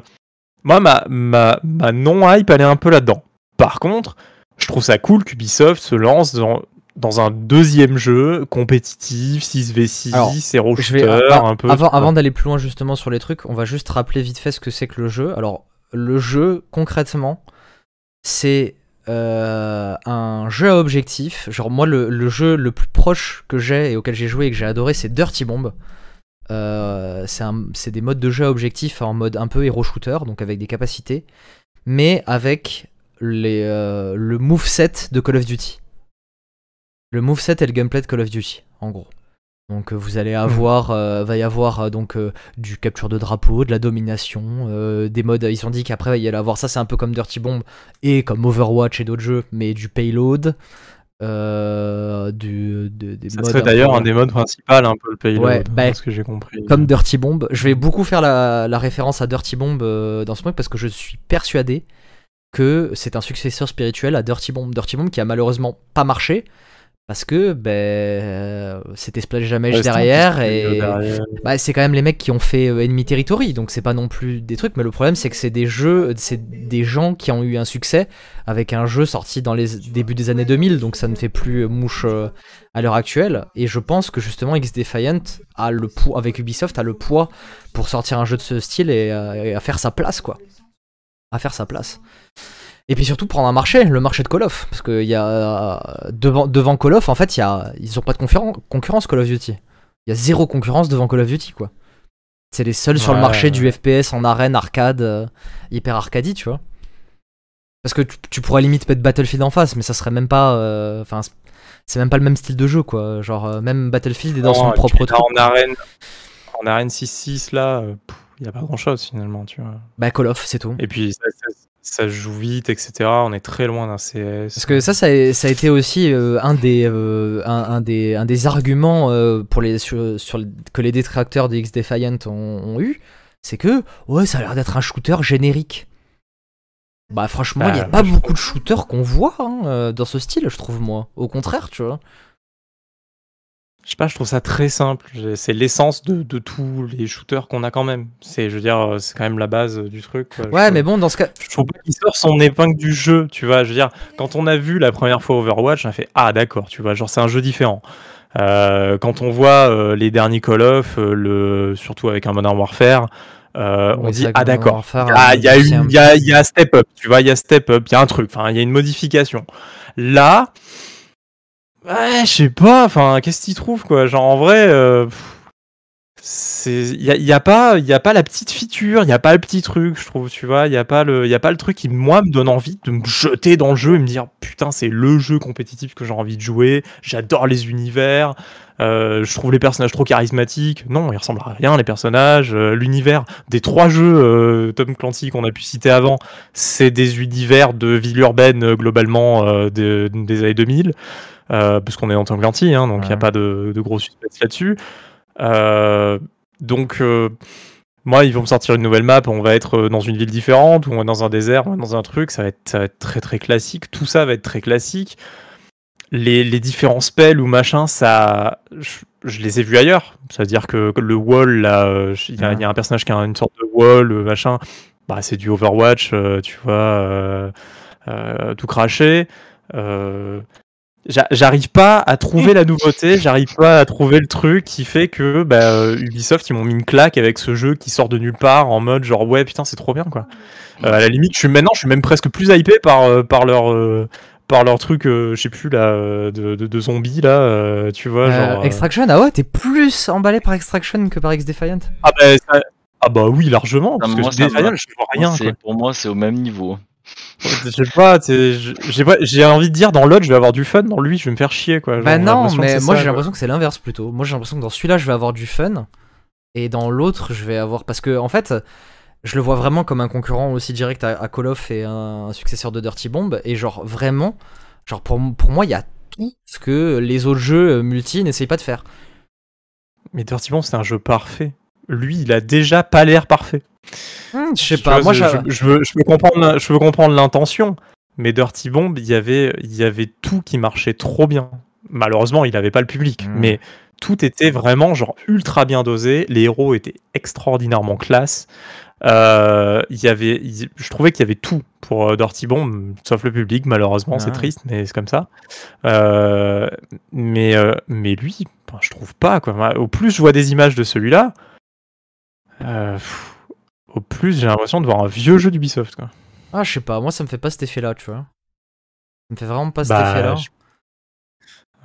moi, ma, ma, ma non-hype, elle est un peu là-dedans. Par contre, je trouve ça cool qu'Ubisoft se lance dans. Dans un deuxième jeu compétitif, 6v6, Alors, héros Je vais, shooter, un peu. avant d'aller plus loin justement sur les trucs, on va juste rappeler vite fait ce que c'est que le jeu. Alors, le jeu, concrètement, c'est euh, un jeu à objectif. Genre, moi, le, le jeu le plus proche que j'ai et auquel j'ai joué et que j'ai adoré, c'est Dirty Bomb. Euh, c'est des modes de jeu à objectif en mode un peu hero shooter, donc avec des capacités, mais avec les, euh, le moveset de Call of Duty. Le moveset et le gameplay de Call of Duty, en gros. Donc euh, vous allez avoir, euh, va y avoir donc du capture de drapeau, de la domination, des modes. Ils ont dit qu'après il y allait avoir ça, c'est un peu comme Dirty Bomb et comme Overwatch et d'autres jeux, mais du payload, euh, du, de- des Ça modes serait d'ailleurs un des modes principaux, un peu le payload, Ouais, bah, ce que j'ai compris. comme Dirty Bomb. Je vais beaucoup faire la, la référence à Dirty Bomb euh, dans ce truc parce que je suis persuadé que c'est un successeur spirituel à Dirty Bomb. Dirty Bomb qui a malheureusement pas marché parce que ben c'était Splash Damage Ouais, derrière et derrière. bah, c'est quand même les mecs qui ont fait euh, Enemy Territory donc c'est pas non plus des trucs mais le problème c'est que c'est des jeux c'est des gens qui ont eu un succès avec un jeu sorti dans les débuts des années 2000 donc ça ne fait plus euh, mouche euh, à l'heure actuelle. Et je pense que justement X Defiant a le poids avec Ubisoft a le poids pour sortir un jeu de ce style et, et à faire sa place quoi. À faire sa place et puis surtout prendre un marché, le marché de Call of, parce que y a devant, devant Call of, en fait, y a, ils ont pas de concurren- concurrence Call of Duty. Il y a zéro concurrence devant Call of Duty, quoi. C'est les seuls sur le marché ouais. du FPS en arène, arcade, euh, hyper arcadie, tu vois. Parce que tu, tu pourrais limite mettre Battlefield en face, mais ça serait même pas. euh, Enfin, c'est- c'est même pas le même style de jeu, quoi. Genre, euh, même Battlefield est dans Non, son propre truc. En arène, en arène 6-6, là, il n'y a pas grand chose finalement, tu vois. Bah, Call of, c'est tout. Et puis ça, ça- ça joue vite, etc. On est très loin d'un CS. Parce que ça, ça a, ça a été aussi euh, un, des, euh, un, un des, un des arguments euh, pour les, sur, que les détracteurs de X Defiant ont, ont eu, c'est que ouais, ça a l'air d'être un shooter générique. Bah franchement, il n'y a Bah, pas beaucoup de shooters qu'on voit hein, dans ce style, je trouve moi. Au contraire, tu vois. Je sais pas, je trouve ça très simple. C'est l'essence de, de tous les shooters qu'on a quand même. C'est, je veux dire, c'est quand même la base du truc. quoi. Je Ouais, trouve- mais bon, dans ce cas, Je trouve pas qu'il sort son épingle du jeu, tu vois. Je veux dire, quand on a vu la première fois Overwatch, on a fait ah d'accord, tu vois, genre c'est un jeu différent. Euh, quand on voit euh, les derniers Call of, euh, le surtout avec un Modern Warfare, euh, on dit ah d'accord. Il y a- il y, a y a, y a step up, tu vois, il y a step up, il y a un truc, enfin il y a une modification. Là, ouais, je sais pas, enfin qu'est-ce qu'il trouve quoi, genre en vrai. euh, c'est il y a, pas y a pas la petite feature il y a pas le petit truc je trouve tu vois? Il y a pas le y a pas le truc qui moi me donne envie de me jeter dans le jeu et me dire putain c'est le jeu compétitif que j'ai envie de jouer j'adore les univers euh, je trouve les personnages trop charismatiques. Non ils ressemblent à rien les personnages euh, l'univers des trois jeux Tom Clancy qu'on a pu citer avant c'est des univers de ville urbaine globalement de- des années 2000 euh, parce qu'on est dans Tom Clancy hein, donc il n'y a Ouais. pas de, de gros suspense là-dessus euh, donc, euh, moi, ils vont me sortir une nouvelle map, on va être dans une ville différente, ou on va dans un désert, ou dans un truc, ça va, être, ça va être très très classique. Tout ça va être très classique. Les, les différents spells ou machin, ça, je, je les ai vus ailleurs. C'est-à-dire que, que le wall, là, il y, a- il y a un personnage qui a une sorte de wall, machin. Bah, c'est du Overwatch, tu vois, tout craché. Euh, J'arrive pas à trouver la nouveauté, j'arrive pas à trouver le truc qui fait que bah, euh, Ubisoft ils m'ont mis une claque avec ce jeu qui sort de nulle part en mode genre ouais putain c'est trop bien quoi. Euh, à la limite je suis maintenant je suis même presque plus hypé par euh, par leur euh, par leur truc euh, je sais plus là de, de, de zombies là tu vois Euh, genre. euh, Extraction, ah ouais, t'es plus emballé par Extraction que par X-Defiant ah, bah, ça- ah bah oui largement parce que moi, Defiant, je vois rien. Pour moi, c'est au même niveau. Je sais pas, j'ai pas- envie de dire dans l'autre je vais avoir du fun, dans lui je vais me faire chier quoi. Bah Genre, j'ai non, mais moi j'ai l'impression que c'est l'inverse plutôt. Moi j'ai l'impression que dans celui-là je vais avoir du fun et dans l'autre je vais avoir parce que en fait je le vois vraiment comme un concurrent aussi direct à, à Call of et un, un successeur de Dirty Bomb et genre vraiment genre pour, pour moi il y a tout ce que les autres jeux euh, multi n'essayent pas de faire. Mais Dirty Bomb c'est un jeu parfait. Lui il a déjà pas l'air parfait. Hmm, je sais pas, vois, moi je, j'a- je- je veux, je comprendre, je peux comprendre l'intention, mais Dirty Bomb, il y avait, il y avait tout qui marchait trop bien. Malheureusement, il n'avait pas le public, Mm. mais tout était vraiment genre ultra bien dosé. Les héros étaient extraordinairement classe. Euh, il y avait, il- je trouvais qu'il y avait tout pour euh, Dirty Bomb, sauf le public. Malheureusement, c'est Ah. triste, mais c'est comme ça. Euh, mais, euh, mais lui, ben, je trouve pas quoi. Au plus je vois des images de celui-là. Euh, pff, au plus j'ai l'impression de voir un vieux jeu d'Ubisoft. quoi. Ah, je sais pas, moi ça me fait pas cet effet-là, tu vois. Ça me fait vraiment pas cet Bah, effet-là. je-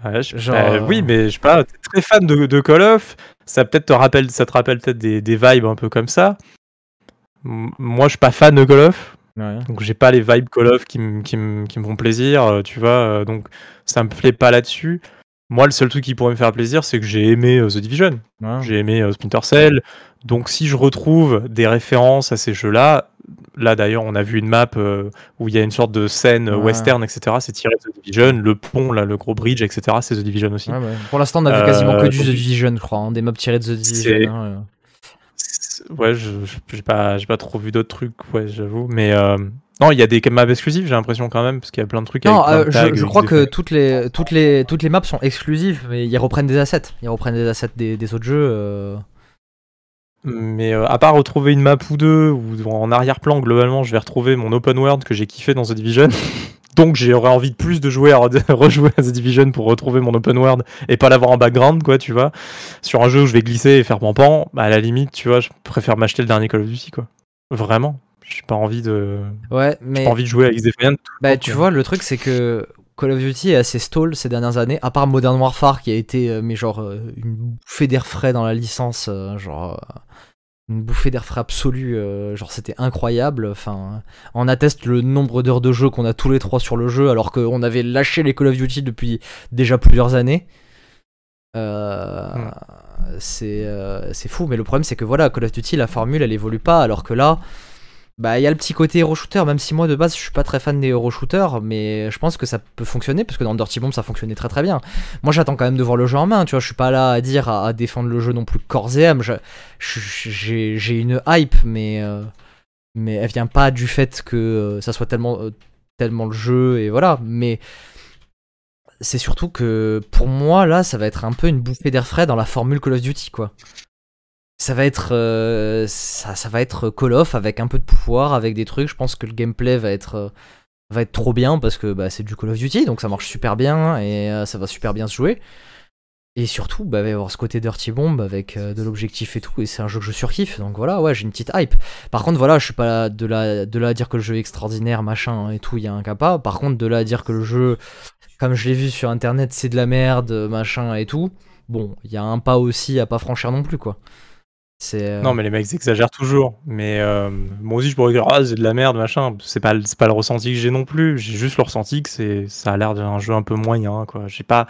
Ouais, je- Genre, bah, euh, oui, mais je sais pas, t'es très fan de, de Call of, ça peut-être te rappelle, ça te rappelle peut-être des, des vibes un peu comme ça. M- Moi, je suis pas fan de Call of, Ouais. donc j'ai pas les vibes Call of qui, me- font plaisir, euh, tu vois, euh, donc ça me plaît pas là-dessus. Moi, le seul truc qui pourrait me faire plaisir, c'est que j'ai aimé euh, The Division, Ouais. j'ai aimé euh, Splinter Cell, donc si je retrouve des références à ces jeux-là, là d'ailleurs, on a vu une map euh, où il y a une sorte de scène euh, Ouais. western, etc. C'est tiré de The Division, le pont, là, le gros bridge, etc. C'est The Division aussi. Ouais. Pour l'instant, on a vu quasiment que du donc- The Division, je crois, hein, des mobs tirés de The Division. hein, Ouais, j'ai pas, pas trop vu d'autres trucs, ouais, j'avoue. Mais non, il y a des maps exclusives, j'ai l'impression quand même, parce qu'il y a plein de trucs. Non, avec plein de euh, tags, je, crois que toutes les, toutes, les, toutes les maps sont exclusives, mais ils reprennent des assets. Ils reprennent des assets des, des autres jeux. euh. Mais euh, à part retrouver une map ou deux, ou en arrière-plan, globalement, je vais retrouver mon open world que j'ai kiffé dans The Division. (laughs) Donc j'aurais envie de plus de jouer à, de (laughs) rejouer à The Division pour retrouver mon open world et pas l'avoir en background, quoi, tu vois. Sur un jeu où je vais glisser et faire pampan, bah à la limite, tu vois, je préfère m'acheter le dernier Call of Duty, quoi. Vraiment. J'ai pas envie de, Ouais, mais pas envie de jouer à bah, tu vois, le truc c'est que Call of Duty est assez stall ces dernières années, à part Modern Warfare qui a été, euh, mais genre, euh, une bouffée d'air frais dans la licence, euh, genre. une bouffée d'air frais absolue, genre c'était incroyable. Enfin, on atteste le nombre d'heures de jeu qu'on a tous les trois sur le jeu, alors qu'on avait lâché les Call of Duty depuis déjà plusieurs années. Euh, Mm. c'est euh, c'est fou, mais le problème c'est que voilà, Call of Duty, la formule elle évolue pas, alors que là, bah il y a le petit côté hero shooter, même si moi de base je suis pas très fan des hero shooters, mais je pense que ça peut fonctionner parce que dans Dirty Bomb ça fonctionnait très très bien. Moi j'attends quand même de voir le jeu en main, tu vois, je suis pas là à dire à, défendre le jeu non plus corps et âme, j'ai une hype, mais euh, mais elle vient pas du fait que euh, ça soit tellement euh, tellement le jeu et voilà, mais c'est surtout que pour moi là ça va être un peu une bouffée d'air frais dans la formule Call of Duty quoi ça va être euh, ça, ça va être Call of avec un peu de pouvoir avec des trucs. Je pense que le gameplay va être euh, va être trop bien parce que bah, c'est du Call of Duty donc ça marche super bien et euh, ça va super bien se jouer. Et surtout bah, il va y avoir ce côté Dirty Bomb avec de l'objectif et tout et c'est un jeu que je surkiffe donc voilà ouais j'ai une petite hype. Par contre voilà je suis pas là de là de là à dire que le jeu est extraordinaire machin et tout il y a un cas pas. Par contre de là à dire que le jeu comme je l'ai vu sur internet c'est de la merde machin et tout bon il y a un pas aussi à pas franchir non plus quoi c'est euh, Non, mais les mecs exagèrent toujours. Mais euh, moi aussi, je pourrais dire, ah, c'est de la merde, machin. C'est pas, c'est pas le ressenti que j'ai non plus. J'ai juste le ressenti que c'est, ça a l'air d'un jeu un peu moyen, quoi. J'ai pas,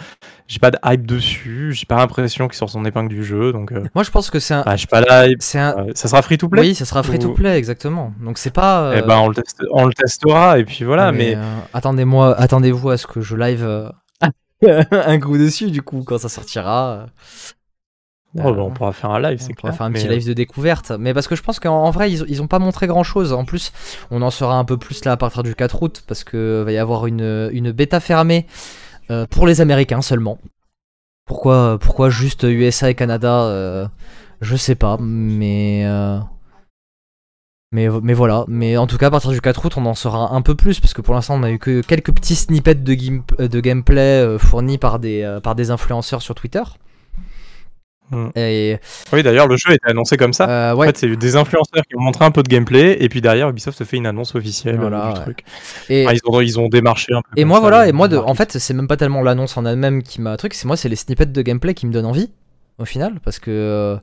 j'ai pas de hype dessus. J'ai pas l'impression qu'il sort son épingle du jeu. Donc, euh, moi je pense que c'est un bah, pas hype. c'est un Euh, ça sera free to play? oui ça sera free to play exactement donc c'est pas Eh ben, on le, teste- on le testera. Et puis voilà. Mais, euh, attendez-moi attendez-vous à ce que je live euh, (laughs) (laughs) un coup dessus du coup quand ça sortira Oh, bah, on pourra faire un live, On c'est pourra clair. faire un petit mais, live de découverte. Mais parce que je pense qu'en en vrai, ils, ils ont pas montré grand chose. En plus, on en saura un peu plus là à partir du 4 août parce que va y avoir une, une bêta fermée euh, pour les Américains seulement. Pourquoi, pourquoi juste USA et Canada euh, Je sais pas, mais. euh, mais, mais voilà, mais en tout cas à partir du 4 août on en saura un peu plus parce que pour l'instant on a eu que quelques petits snippets de, game- de gameplay euh, fournis par des, euh, par des influenceurs sur Twitter. Et Oui, d'ailleurs, le jeu a été annoncé comme ça. euh, En ouais, fait, c'est des influenceurs qui ont montré un peu de gameplay, et puis derrière, Ubisoft se fait une annonce officielle Voilà, euh, du ouais. truc. et, Enfin, ils, ont, ils ont démarché un peu. Et moi ça, voilà, et moi de, en fait c'est même pas tellement l'annonce en elle-même qui m'a truc, c'est moi c'est les snippets de gameplay qui me donnent envie au final parce que euh,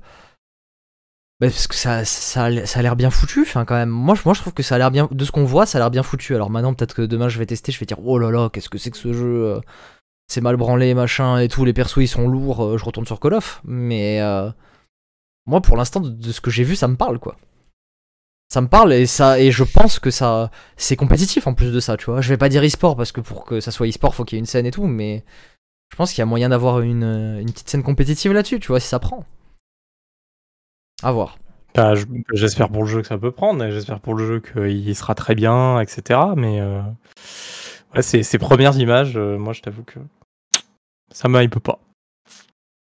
bah, parce que ça, ça, a- ça a l'air bien foutu, enfin quand même. Moi je, moi je trouve que ça a l'air bien de ce qu'on voit, ça a l'air bien foutu. Alors maintenant peut-être que demain je vais tester, je vais dire oh là là qu'est-ce que c'est que ce jeu, euh, c'est mal branlé machin et tout, les persos ils sont lourds, euh, je retourne sur Call of. Mais euh, moi pour l'instant de, ce que j'ai vu ça me parle quoi. Ça me parle et ça et je pense que ça c'est compétitif en plus de ça, tu vois. Je vais pas dire e-sport parce que pour que ça soit e-sport, faut qu'il y ait une scène et tout, mais je pense qu'il y a moyen d'avoir une, une petite scène compétitive là-dessus, tu vois, si ça prend. À voir. Bah, je- J'espère pour le jeu que ça peut prendre, j'espère pour le jeu qu'il sera très bien, etc. Mais euh, ouais, ces, premières images, euh, moi je t'avoue que ça me hype pas.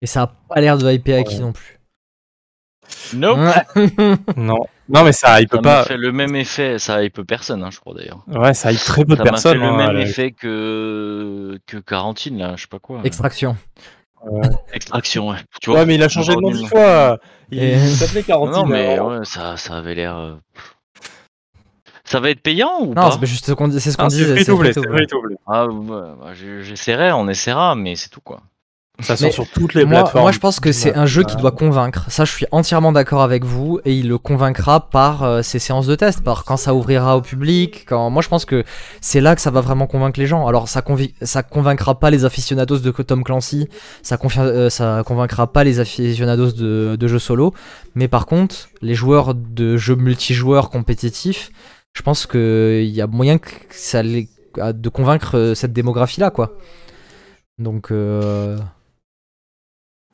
Et ça a pas l'air de hyper acquis Ouais. non plus. Nope. (laughs) (laughs) Non, non mais ça hype Ça m'a pas. fait le même effet, ça hype personne, hein, je crois d'ailleurs. Ouais, ça hype très peu de Ça m'a fait personnes. le hein, même effet que que Quarantine là, je sais pas quoi. Extraction. (laughs) Extraction, ouais. Tu vois. Ouais, mais il a changé de nom dix fois. Il, Et- s'appelait Quarantine. non, mais ouais, ça, ça avait l'air. Ça va être payant ou Non, pas c'est juste ce qu'on dit- c'est ce qu'on Ah, c'est disait. free c'est to play, free to c'est play. free to play. Ah, bah, j'essaierai, on essaiera, mais c'est tout quoi. Ça sort Mais sur toutes les Moi, plateformes. moi, je pense que c'est un jeu qui doit convaincre. Ça, je suis entièrement d'accord avec vous. Et il le convaincra par euh, ses séances de test, par quand ça ouvrira au public. Quand... Moi, je pense que c'est là que ça va vraiment convaincre les gens. Alors, ça, convi- ça convaincra pas les aficionados de Tom Clancy. Ça, confi- euh, ça convaincra pas les aficionados de, de jeux solo. Mais par contre, les joueurs de jeux multijoueurs compétitifs, je pense qu'il y a moyen que ça les... de convaincre euh, cette démographie-là, quoi. Donc. euh,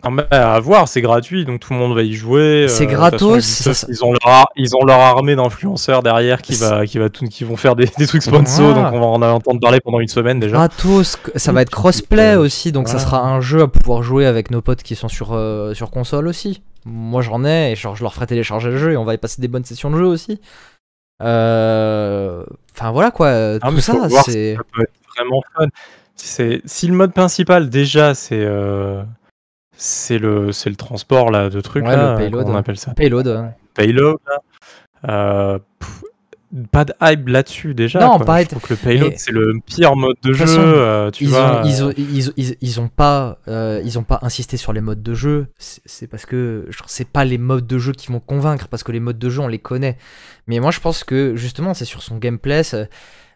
Non, mais à voir, c'est gratuit, donc tout le monde va y jouer. C'est euh, toute gratos, façon, ils, ont leur, ils ont leur armée d'influenceurs derrière qui, va, qui, va tout, qui vont faire des, des trucs sponsors, donc on va en entendre parler pendant une semaine déjà. Gratos, ça va être crossplay Euh, aussi, donc ça sera un jeu à pouvoir jouer avec nos potes qui sont sur, euh, sur console aussi. Moi j'en ai, et genre, je leur ferai télécharger le jeu et on va y passer des bonnes sessions de jeu aussi. Euh, Enfin voilà quoi, Ah, tout ça c'est. si ça peut être vraiment fun. Si le mode principal, déjà, c'est euh, c'est le, c'est le transport là, de trucs, Ouais, là, le payload. comment on appelle ça? Payload. Payload, là. Euh, pff, pas de hype là-dessus déjà. Non, quoi. pas Je trouve que le payload, c'est le pire mode de jeu. façon, euh, tu Ils vois, ont, ils, ont, ils, ils- ils ont pas, euh, ils ont pas insisté sur les modes de jeu. C'est parce que c'est pas les modes de jeu qui vont convaincre, parce que les modes de jeu on les connaît. Mais moi je pense que justement c'est sur son gameplay.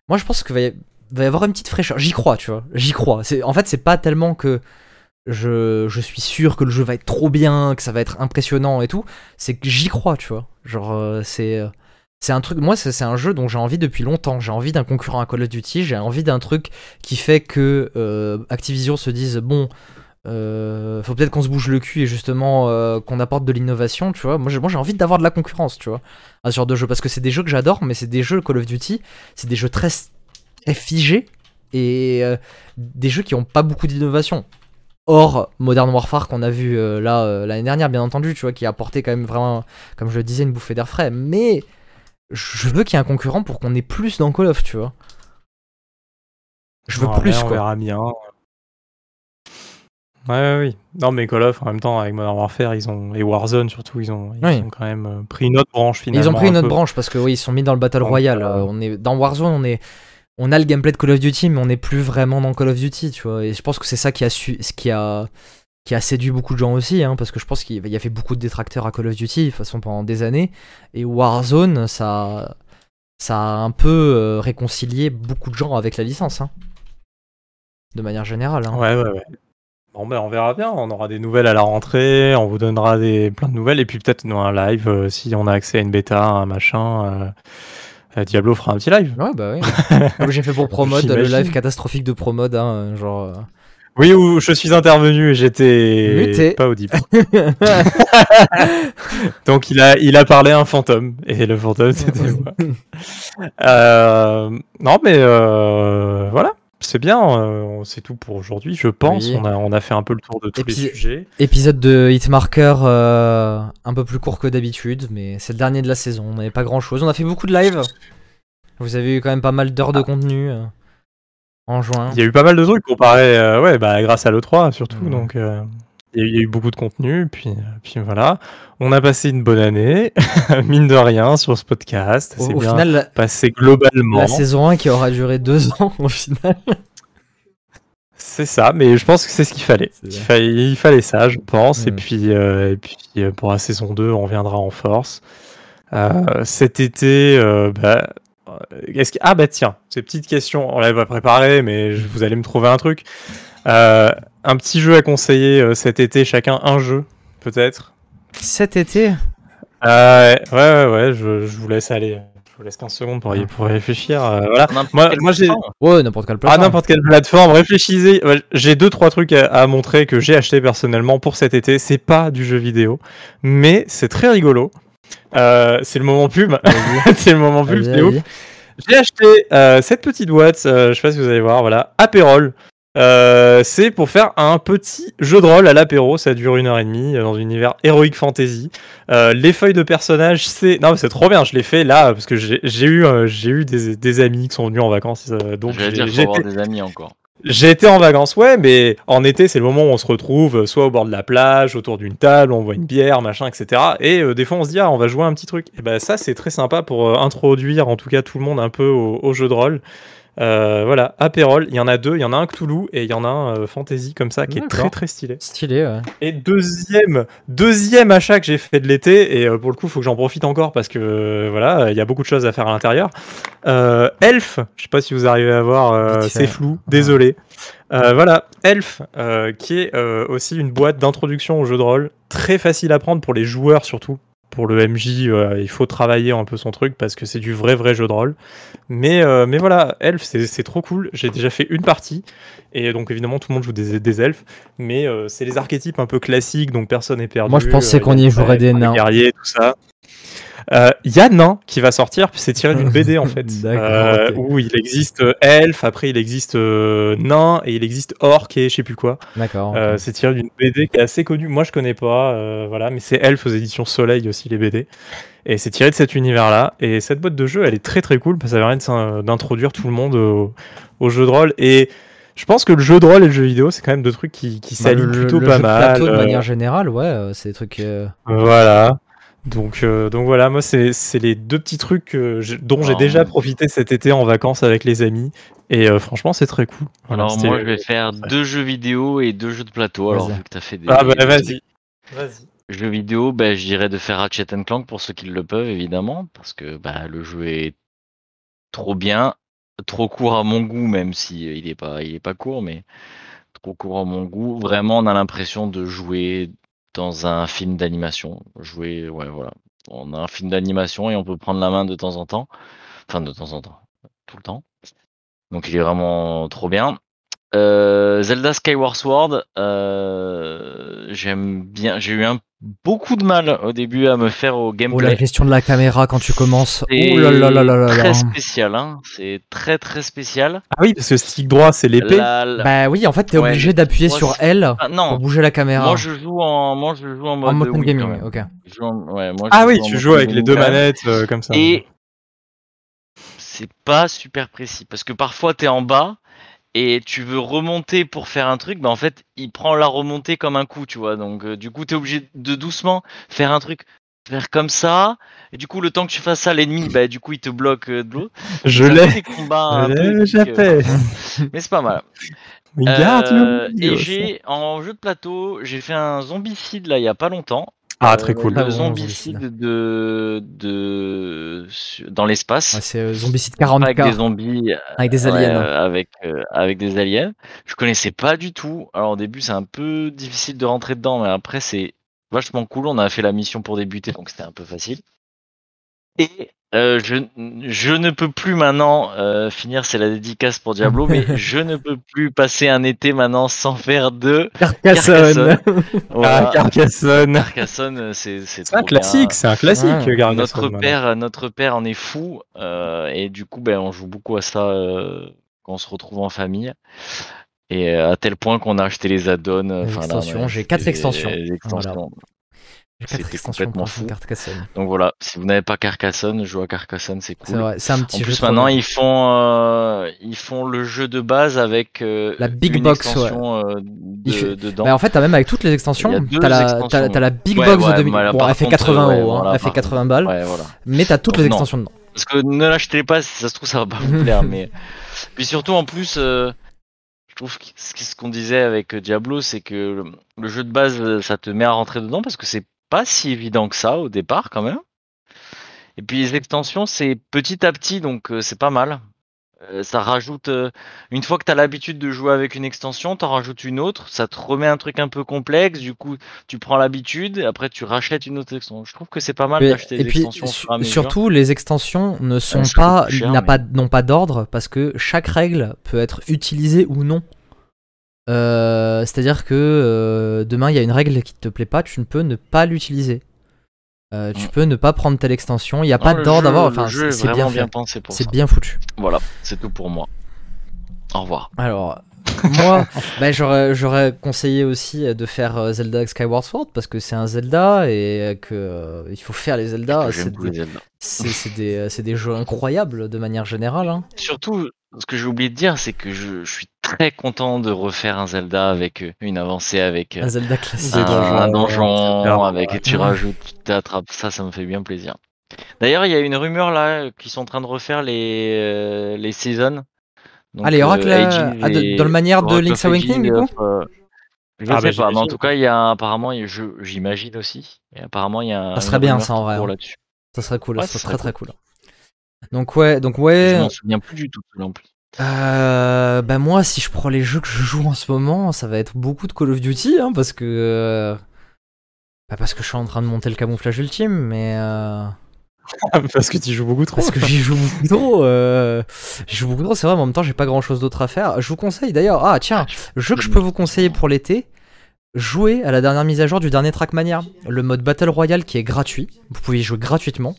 Moi je pense qu'il va, y- va y avoir une petite fraîcheur. J'y crois, tu vois. J'y crois. En fait c'est pas tellement que je, je suis sûr que le jeu va être trop bien, que ça va être impressionnant et tout. C'est que j'y crois, tu vois. Genre euh, c'est euh, c'est un truc. Moi c'est un jeu dont j'ai envie depuis longtemps. J'ai envie d'un concurrent à Call of Duty. J'ai envie d'un truc qui fait que euh, Activision se dise bon. euh, faut peut-être qu'on se bouge le cul et justement euh, qu'on apporte de l'innovation, tu vois. Moi j'ai envie d'avoir de la concurrence, tu vois, à genre de jeu parce que c'est des jeux que j'adore, mais c'est des jeux Call of Duty, c'est des jeux très, figés et des jeux qui ont pas beaucoup d'innovation. Or, Modern Warfare qu'on a vu là l'année dernière, bien entendu, tu vois, qui a apporté quand même vraiment, comme je le disais, une bouffée d'air frais. Mais je veux qu'il y ait un concurrent pour qu'on ait plus dans Call of, tu vois. Je veux plus, On quoi. verra bien. Ouais, ouais, oui. Non, mais Call of, en même temps, avec Modern Warfare, ils ont, et Warzone surtout, ils ont, ils Oui. ont quand même euh, pris une autre branche finalement. Ils ont pris une un autre peu. branche parce que oui, ils sont mis dans le Battle Donc, Royale. euh, Euh, on est dans Warzone, on est on a le gameplay de Call of Duty, mais on n'est plus vraiment dans Call of Duty, tu vois. Et je pense que c'est ça qui a su, ce qui a qui a séduit beaucoup de gens aussi, hein, parce que je pense qu'il y a fait beaucoup de détracteurs à Call of Duty, de toute façon pendant des années. Et Warzone, ça ça a un peu euh, réconcilié beaucoup de gens avec la licence, hein. de manière générale. hein. Ouais, ouais, ouais. Bon, ben, on verra bien. On aura des nouvelles à la rentrée. On vous donnera des, plein de nouvelles. Et puis peut-être nous, un live, euh, si on a accès à une bêta, un machin. euh, Diablo fera un petit live. Ouais, bah oui. (laughs) Comme j'ai fait pour Promode, le live catastrophique de Promode, hein, genre. Oui, où je suis intervenu et j'étais Muté. pas audible. (laughs) (laughs) Donc il a, il a parlé à un fantôme et le fantôme c'était moi. Euh, non mais euh, voilà, c'est bien, euh, c'est tout pour aujourd'hui. Je pense, Oui. on a, on a fait un peu le tour de tous les sujets. Épisode de Hitmarker un peu plus court que d'habitude, mais c'est le dernier de la saison. On n'avait pas grand chose. On a fait beaucoup de live. Vous avez eu quand même pas mal d'heures de contenu euh, en juin. Il y a eu pas mal de trucs comparé, euh, ouais, bah grâce à l'E3 surtout. Donc euh, il y, a eu- beaucoup de contenu, puis, euh, puis voilà. On a passé une bonne année, (laughs) mine de rien, sur ce podcast. Au, bien final, passé globalement. la saison 1 qui aura duré deux ans (laughs) au final. C'est ça, mais je pense que c'est ce qu'il fallait. Il fallait, il fallait ça, je pense. Et Mm. puis, euh, et puis pour la saison 2, on reviendra en force. Euh, cet été, euh, bah, est-ce que... ah bah tiens, ces petites questions, on l'avait pas préparé, mais je- vous allez me trouver un truc. Euh, un petit jeu à conseiller euh, cet été, chacun un jeu, peut-être? Cet été? Euh, ouais, ouais, ouais, je, je vous laisse aller. Je vous laisse 15 secondes pour, y, pour y réfléchir. euh, voilà. N'importe Moi- quelle moi, j'ai- plateforme. Ouais, n'importe quelle À plateforme. n'importe quelle plateforme, réfléchissez. Ouais, J'ai deux trois trucs à, à montrer que j'ai acheté personnellement pour cet été. C'est pas du jeu vidéo, mais c'est très rigolo. Euh, c'est le moment pub. (laughs) c'est le moment pub. C'est ouf. J'ai acheté euh, cette petite boîte. euh, je sais pas si vous allez voir. Voilà, apérol. Euh, c'est pour faire un petit jeu de rôle à l'apéro. Ça dure une heure et demie dans un univers Heroic Fantasy. Euh, les feuilles de personnages, c'est non, mais c'est trop bien. Je l'ai fait là parce que j'ai eu, euh, j'ai eu des, des amis qui sont venus en vacances. euh, donc Je vais j'ai- des amis encore. J'ai été en vacances, ouais, mais en été, c'est le moment où on se retrouve, euh, soit au bord de la plage, autour d'une table, on boit une bière, machin, etc. Et euh, des fois, on se dit, ah, on va jouer un petit truc. Et ben ça, c'est très sympa pour euh, introduire, en tout cas, tout le monde un peu au jeu de rôle. Euh, voilà, Apérol, il y en a deux, il y en a un Cthulhu et il y en a un euh, Fantasy comme ça, qui est très très stylé. Stylé, ouais. Et deuxième, deuxième achat que j'ai fait de l'été, et euh, pour le coup, il faut que j'en profite encore parce que euh, voilà, il y a beaucoup de choses à faire à l'intérieur. Euh, Elf, je sais pas si vous arrivez à voir, euh, c'est flou, désolé. Euh, voilà, Elf, euh, qui est euh, aussi une boîte d'introduction au jeu de rôle, très facile à prendre pour les joueurs surtout. Pour le MJ, euh, il faut travailler un peu son truc parce que c'est du vrai vrai jeu de rôle. Mais, euh, mais voilà, Elf, c'est trop cool. J'ai déjà fait une partie. Et donc évidemment, tout le monde joue des, des elfes. Mais euh, c'est les archétypes un peu classiques, donc personne n'est perdu. Moi, je pensais qu'on y jouerait des nains. guerriers, tout ça. Euh, Il y a Nain qui va sortir, puis c'est tiré d'une BD en (laughs) fait, euh, où il existe euh, elfe, après il existe euh, nain et il existe orc et je sais plus quoi. D'accord. Euh, c'est tiré d'une BD qui est assez connue. Moi je connais pas, voilà, mais c'est elfe aux éditions Soleil aussi les BD. Et c'est tiré de cet univers-là. Et cette boîte de jeu, elle est très très cool parce que ça permet d'introduire tout le monde au, au jeu de rôle. Et je pense que le jeu de rôle et le jeu vidéo, c'est quand même deux trucs qui, qui Bah, s'allient le- plutôt le pas jeu mal. plateau, de manière générale, ouais, c'est des trucs. euh, voilà. Donc, euh, donc voilà, moi, c'est les deux petits trucs dont j'ai Ah. déjà profité cet été en vacances avec les amis. Et euh, franchement, c'est très cool. Alors moi, je vais faire deux jeux vidéo et deux jeux de plateau. Alors vu que t'as fait des Ah bah vas-y. Vas-y. jeux vidéo, bah, je dirais de faire Ratchet Clank pour ceux qui le peuvent évidemment, parce que bah, le jeu est trop bien, trop court à mon goût, même si euh, il est pas, il est pas court, mais trop court à mon goût. Vraiment, on a l'impression de jouer dans un film d'animation. Jouer, ouais, voilà. On a un film d'animation et on peut prendre la main de temps en temps, enfin de temps en temps, tout le temps. Donc il est vraiment trop bien. Euh, Zelda Skyward Sword, euh, j'aime bien. J'ai eu un, beaucoup de mal au début à me faire au Oh, la gameplay. gestion de la caméra quand tu commences. C'est Oh là là là là là très spécial, hein. C'est très très spécial. Ah oui, parce que stick droit, c'est l'épée. La- la- Bah oui, en fait, t'es Ouais, obligé d'appuyer sur c'est- L Ah, pour bouger la caméra. moi je joue en, moi je joue en mode, en Wii, gaming, ok. Je joue en- ouais, moi, je Ah oui, tu joues avec les deux manettes euh, comme ça. Et c'est pas super précis parce que parfois t'es en bas et tu veux remonter pour faire un truc, bah en fait il prend la remontée comme un coup, tu vois. Donc euh, du coup t'es obligé de doucement faire un truc, faire comme ça. Et du coup le temps que tu fasses ça, l'ennemi, bah du coup il te bloque euh, de l'eau. (laughs) Je l'ai. déjà euh, (laughs) mais c'est pas mal. Et j'ai en jeu de plateau, j'ai fait un zombicide là il y a pas longtemps. Ah, très Euh, cool. Ah Le zombicide de, de dans l'espace. Ouais, c'est euh, Zombicide Pas avec des 40K zombies euh, avec des Ouais, aliens. euh, avec, euh, avec des aliens. Je connaissais pas du tout. Alors au début c'est un peu difficile de rentrer dedans, mais après c'est vachement cool. On a fait la mission pour débuter, donc c'était un peu facile. Et Euh, je, je ne peux plus maintenant euh, finir, c'est la dédicace pour Diablo, mais (laughs) je ne peux plus passer un été maintenant sans faire de Carcassonne. (laughs) Voilà. Ah, Carcassonne. Carcassonne, c'est un classique, c'est un classique. Carcassonne. Notre maintenant. père, notre père en est fou euh, et du coup, ben, on joue beaucoup à ça euh, quand on se retrouve en famille. Et à tel point qu'on a acheté les add-ons. enfin, j'ai quatre extensions. C'était complètement fou. Carcassonne. Donc voilà, si vous n'avez pas Carcassonne, jouez à Carcassonne, c'est cool. c'est un En petit jeu. plus, maintenant, bien. ils font, euh, ils font le jeu de base avec euh, La big une box, extension euh, Il de- fait- dedans. Bah, en fait, t'as même avec toutes les extensions, t'as la, t'as la Big Ouais, Box ouais, de 2000. mais là, Bon, elle fait contre, 80 ouais, euros, hein, elle fait par 80 balles, voilà. mais t'as toutes Donc, les non. extensions dedans. Parce que ne l'achetez pas, si ça se trouve, ça va pas vous (laughs) plaire. mais puis surtout, en plus, je trouve que ce qu'on disait avec Diablo, c'est que le, jeu de base, ça te met à rentrer dedans parce que c'est pas si évident que ça au départ, quand même. Et puis les extensions, c'est petit à petit, donc euh, c'est pas mal. Euh, ça rajoute, euh, une fois que tu as l'habitude de jouer avec une extension, t'en rajoutes une autre, ça te remet un truc un peu complexe, du coup tu prends l'habitude, après tu rachètes une autre extension. Je trouve que c'est pas mal d'acheter et des puis, extensions su- à surtout, les extensions ne sont ça pas, coûte cher, n'a mais- pas, n'ont pas d'ordre parce que chaque règle peut être utilisée ou non. Euh, C'est-à-dire que euh, demain il y a une règle qui te plaît pas, tu ne peux ne pas l'utiliser. Euh, tu Mm. peux ne pas prendre telle extension, il n'y a Non, pas d'ordre jeu- à avoir. le Enfin, c'est bien pensé pour ça. C'est bien foutu. Voilà, c'est tout pour moi. Au revoir. Alors, (laughs) moi, bah, j'aurais, j'aurais conseillé aussi de faire euh, Zelda Skyward Sword parce que c'est un Zelda et que euh, il faut faire les Zelda. C'est des, Zelda. c'est- c'est des, euh, c'est des jeux incroyables de manière générale. hein. Surtout, ce que j'ai oublié de dire, c'est que je, je suis très content de refaire un Zelda avec euh, une avancée, avec euh, Un Zelda classique. un, donjon, etc. avec et tu Ouais. rajoutes, tu t'attrapes. Ça, ça me fait bien plaisir. D'ailleurs, il y a une rumeur là qu'ils sont en train de refaire les, euh, les seasons. Donc, oracles, euh, ah, et dans le manière de Oracle Link's Awakening, du coup euh, Je Ah, sais bah, pas, mais en tout cas, il y a apparemment, j'imagine aussi, et apparemment, il y a un. Ça serait bien, ça, en vrai, hein. là-dessus. Ça serait cool, Ouais, ça ça serait très serait très cool. Donc ouais, donc ouais. Je m'en souviens plus du tout non plus. Euh, bah moi, si je prends les jeux que je joue en ce moment, ça va être beaucoup de Call of Duty, hein, parce que euh, bah, parce que je suis en train de monter le camouflage ultime, mais euh, (laughs) Parce que tu joues beaucoup trop. parce que j'y joue beaucoup trop. Euh, j'y joue beaucoup trop, c'est vrai. Mais en même temps, j'ai pas grand chose d'autre à faire. Je vous conseille d'ailleurs. Ah tiens, jeu que je peux vous conseiller pour l'été. Jouez à la dernière mise à jour du dernier Trackmania, le mode Battle Royale qui est gratuit. Vous pouvez y jouer gratuitement.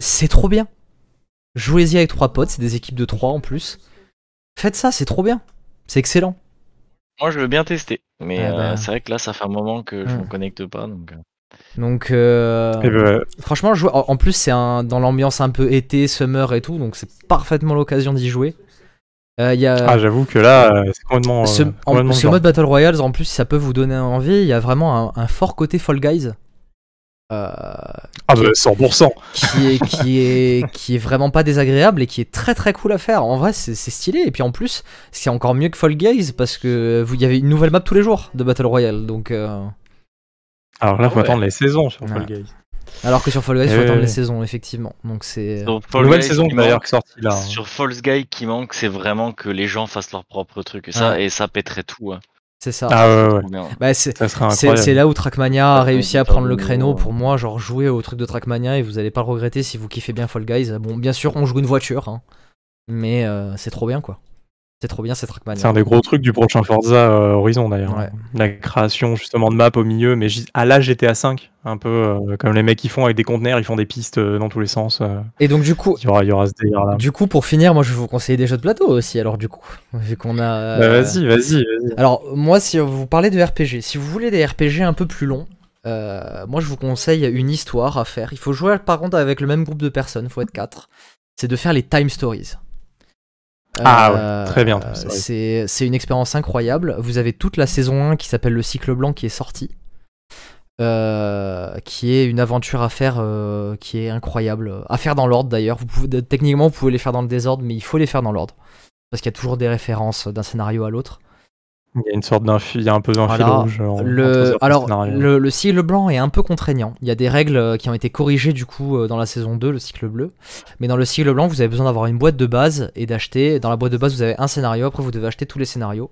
C'est trop bien. Jouez-y avec trois potes, c'est des équipes de trois en plus. Faites ça, c'est trop bien. C'est excellent. Moi, je veux bien tester, mais Ah euh, bah. c'est vrai que là, ça fait un moment que je Hmm. me connecte pas, donc. Donc, euh, ben, franchement, en plus, c'est dans l'ambiance un peu été, summer et tout, donc c'est parfaitement l'occasion d'y jouer. Euh, y a, ah, j'avoue que là, euh, c'est complètement. ce, euh, en- ce mode Battle Royale, en plus, ça peut vous donner envie. Il y a vraiment un, un fort côté Fall Guys. euh, Ah, bah, 100%. qui est qui (laughs) est qui est vraiment pas désagréable et qui est très très cool à faire. En vrai, c'est stylé et puis en plus, c'est encore mieux que Fall Guys parce que vous y avait une nouvelle map tous les jours de Battle Royale. Donc euh, Alors là, faut Ouais. attendre les saisons sur Ouais. Fall Guys. alors que sur Fall Guys, il faut Euh, attendre les saisons effectivement. Donc c'est Fall Nouvelle Guys, saison d'ailleurs qui sortie là. hein. Sur False Guy, qui manque, c'est vraiment que les gens fassent leur propre truc. Et ça, et ça pèterait tout. hein. c'est ça. Ah ouais, ouais. Bah, c'est Ça serait c'est incroyable. c'est là où Trackmania a réussi à prendre le créneau nouveau, pour moi, genre jouer au truc de Trackmania et vous allez pas le regretter si vous kiffez bien Fall Guys. Bon, bien sûr, on joue une voiture, hein, mais euh, c'est trop bien quoi. C'est trop bien, c'est Trackmania. C'est un des gros trucs du prochain Forza euh, Horizon d'ailleurs. Ouais. La création justement de map au milieu, mais à la GTA 5, un peu euh, comme les mecs qui font avec des conteneurs, ils font des pistes euh, dans tous les sens. Et donc du coup, il, y aura, il y aura ce délire là. Du coup, pour finir, moi je vais vous conseiller des jeux de plateau aussi. Alors, du coup, vu qu'on a. Bah, vas-y, vas-y, vas-y. Alors, moi, si vous parlez de RPG, si vous voulez des RPG un peu plus longs, moi je vous conseille une histoire à faire. Il faut jouer par contre avec le même groupe de personnes, faut être 4. C'est de faire les time stories. Ah Euh, ouais, très bien. C'est une expérience incroyable. Vous avez toute la saison 1 qui s'appelle Le Cycle Blanc qui est sortie. euh, qui est une aventure à faire euh, qui est incroyable. À faire dans l'ordre d'ailleurs. Vous pouvez, techniquement, vous pouvez les faire dans le désordre, mais il faut les faire dans l'ordre. Parce qu'il y a toujours des références d'un scénario à l'autre. Il y a une sorte d'un fil, il y a un peu d'un fil Voilà. rouge. en- entre Le, alors, le cycle blanc est un peu contraignant. Il y a des règles euh, qui ont été corrigées du coup euh, dans la saison 2, le cycle bleu. Mais dans le cycle blanc, vous avez besoin d'avoir une boîte de base et d'acheter. Dans la boîte de base, vous avez un scénario. Après, vous devez acheter tous les scénarios.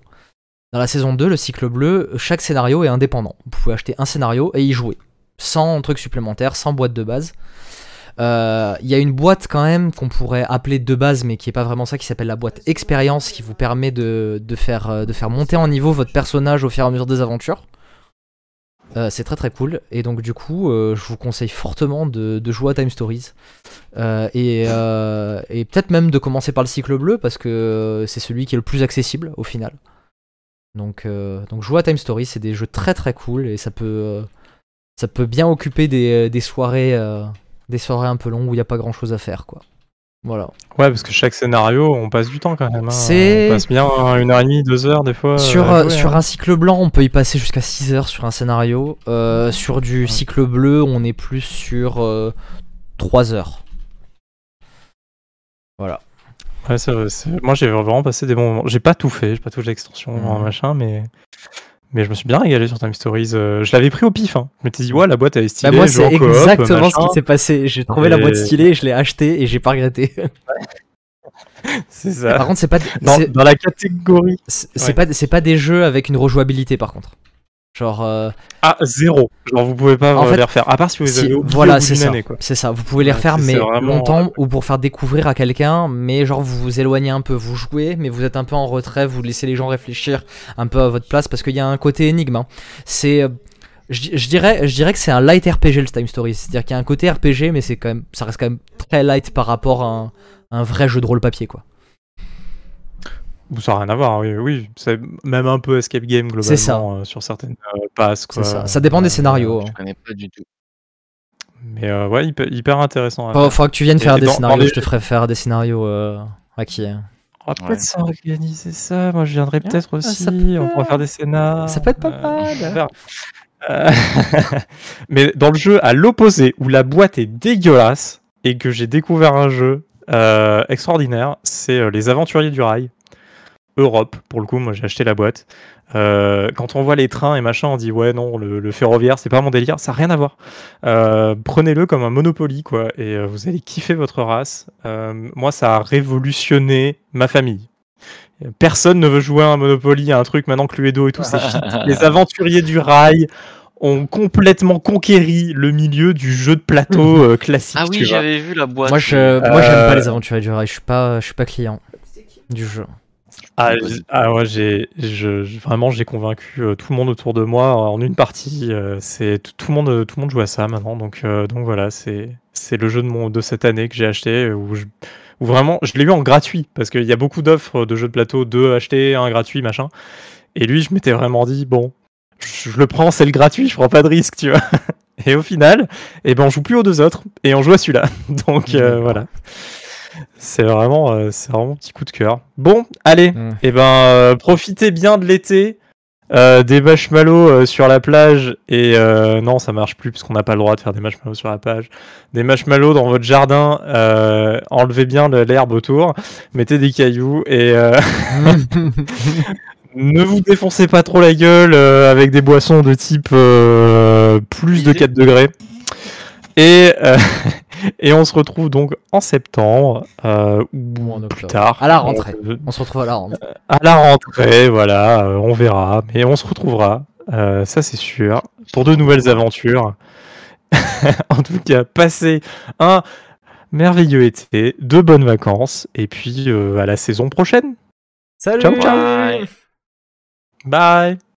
Dans la saison 2, le cycle bleu, chaque scénario est indépendant. Vous pouvez acheter un scénario et y jouer. Sans truc supplémentaire, sans boîte de base. Euh, Il y a une boîte quand même qu'on pourrait appeler de base, mais qui est pas vraiment ça, qui s'appelle la boîte expérience, qui vous permet de, de faire, euh, de faire monter en niveau votre personnage au fur et à mesure des aventures. Euh, c'est très très cool et donc du coup euh, je vous conseille fortement de, jouer à Time Stories Euh, et, euh, peut-être même de commencer par le cycle bleu parce que c'est celui qui est le plus accessible au final. Donc, euh, donc jouer à Time Stories c'est des jeux très très cool et ça peut, euh, ça peut bien occuper des, soirées, euh, des soirées un peu longues où il n'y a pas grand chose à faire quoi. Voilà. Ouais, parce que chaque scénario, on passe du temps quand même. hein. On passe bien une heure et demie, deux heures des fois. Sur, euh, jouer, sur hein. un cycle blanc, on peut y passer jusqu'à 6 heures sur un scénario. Euh, sur du cycle bleu, on est plus sur euh, 3 heures. Voilà. Ouais, c'est vrai, c'est- Moi, j'ai vraiment passé des bons moments. J'ai pas tout fait, j'ai pas touché l'extension, Mhm. machin, mais. Mais je me suis bien régalé sur Time Stories. euh, je l'avais pris au pif. Hein. Je m'étais dit, ouais, la boîte elle est stylée. Bah moi, c'est exactement ce qui s'est passé. J'ai trouvé la boîte stylée, je l'ai achetée et j'ai pas regretté. (laughs) C'est ça. par contre, c'est pas, Dans, la catégorie. c'est c'est ouais. pas, c'est pas des jeux avec une rejouabilité par contre. Genre, euh, Ah, zéro. Genre, vous pouvez pas En euh, fait, les refaire. À part si vous les avez voilà, bout c'est d'une ça. C'est ça. Vous pouvez les refaire, mais vraiment- longtemps ou pour faire découvrir à quelqu'un. Mais genre, vous vous éloignez un peu, vous jouez, mais vous êtes un peu en retrait, vous laissez les gens réfléchir un peu à votre place parce qu'il y a un côté énigme. hein. C'est, euh, je, je dirais, je dirais que c'est un light RPG le Time Stories. C'est-à-dire qu'il y a un côté RPG, mais c'est quand même, ça reste quand même très light par rapport à un, un vrai jeu de rôle papier, quoi. Ça n'a rien à voir, oui. oui. C'est même un peu escape game globalement C'est ça. euh, sur certaines euh, passes. C'est ça. Ça dépend des Euh, scénarios. hein. Je connais pas du tout. Mais euh, ouais, hyper, hyper intéressant. à Faudra, que tu viennes Et- faire et des dans- dans scénarios. les- Je te ferai faire des scénarios euh, à qui hein. On va peut-être Ouais. s'organiser ça. Moi, je viendrai peut-être Ah, aussi. peut- On pourra faire des scénars. Ça peut être pas mal. (laughs) Mais dans le jeu à l'opposé, où la boîte est dégueulasse et que j'ai découvert un jeu euh, extraordinaire, c'est euh, Les Aventuriers du Rail. Europe, pour le coup, moi j'ai acheté la boîte. Euh, quand on voit les trains et machin, on dit ouais non, le, le ferroviaire c'est pas mon délire, ça n'a rien à voir. Euh, Prenez-le comme un Monopoly quoi, et euh, vous allez kiffer votre race. Euh, moi ça a révolutionné ma famille. Personne ne veut jouer à un Monopoly, à un truc maintenant Cluedo et tout, c'est shit. (laughs) Les aventuriers du rail ont complètement conquéri le milieu du jeu de plateau (laughs) euh, classique. Ah oui, j'avais vu la boîte. Moi, je, Euh, moi, j'aime pas les aventuriers du rail. Je suis pas, je suis pas client du jeu. Ah, ah ouais, j'ai, je, je- vraiment, j'ai convaincu euh, tout le monde autour de moi en une partie. euh, c'est tout, le monde, tout le monde joue à ça maintenant. Donc, euh, donc voilà, c'est, c'est le jeu de mon de cette année que j'ai acheté euh, où, je- où vraiment, je l'ai eu en gratuit parce qu'il y a beaucoup d'offres de jeux de plateau, deux achetés, un gratuit, machin. Et lui, je m'étais vraiment dit bon, je, je le prends, c'est le gratuit, je prends pas de risque, tu vois. (laughs) Et au final, eh ben, on joue plus aux deux autres et on joue à celui-là. (laughs) Donc euh, voilà. C'est vraiment, euh, c'est vraiment mon petit coup de cœur. Bon, allez, Mm. et ben, euh, profitez bien de l'été. euh, des marshmallows sur la plage et euh, non ça marche plus parce qu'on n'a pas le droit de faire des marshmallows sur la plage des marshmallows dans votre jardin enlevez bien l'herbe autour mettez des cailloux et euh, (laughs) ne vous défoncez pas trop la gueule avec des boissons de type plus de Idée. 4 degrés et euh, (laughs) et on se retrouve donc en septembre euh, ou en plus octobre. tard À la rentrée. Euh, On se retrouve à la rentrée. à la rentrée, voilà, euh, on verra, mais on se retrouvera, euh, ça c'est sûr, pour de nouvelles aventures. (laughs) en tout cas, passez un merveilleux été, de bonnes vacances, et puis euh, à la saison prochaine. Salut. Ciao, ciao. Bye. Bye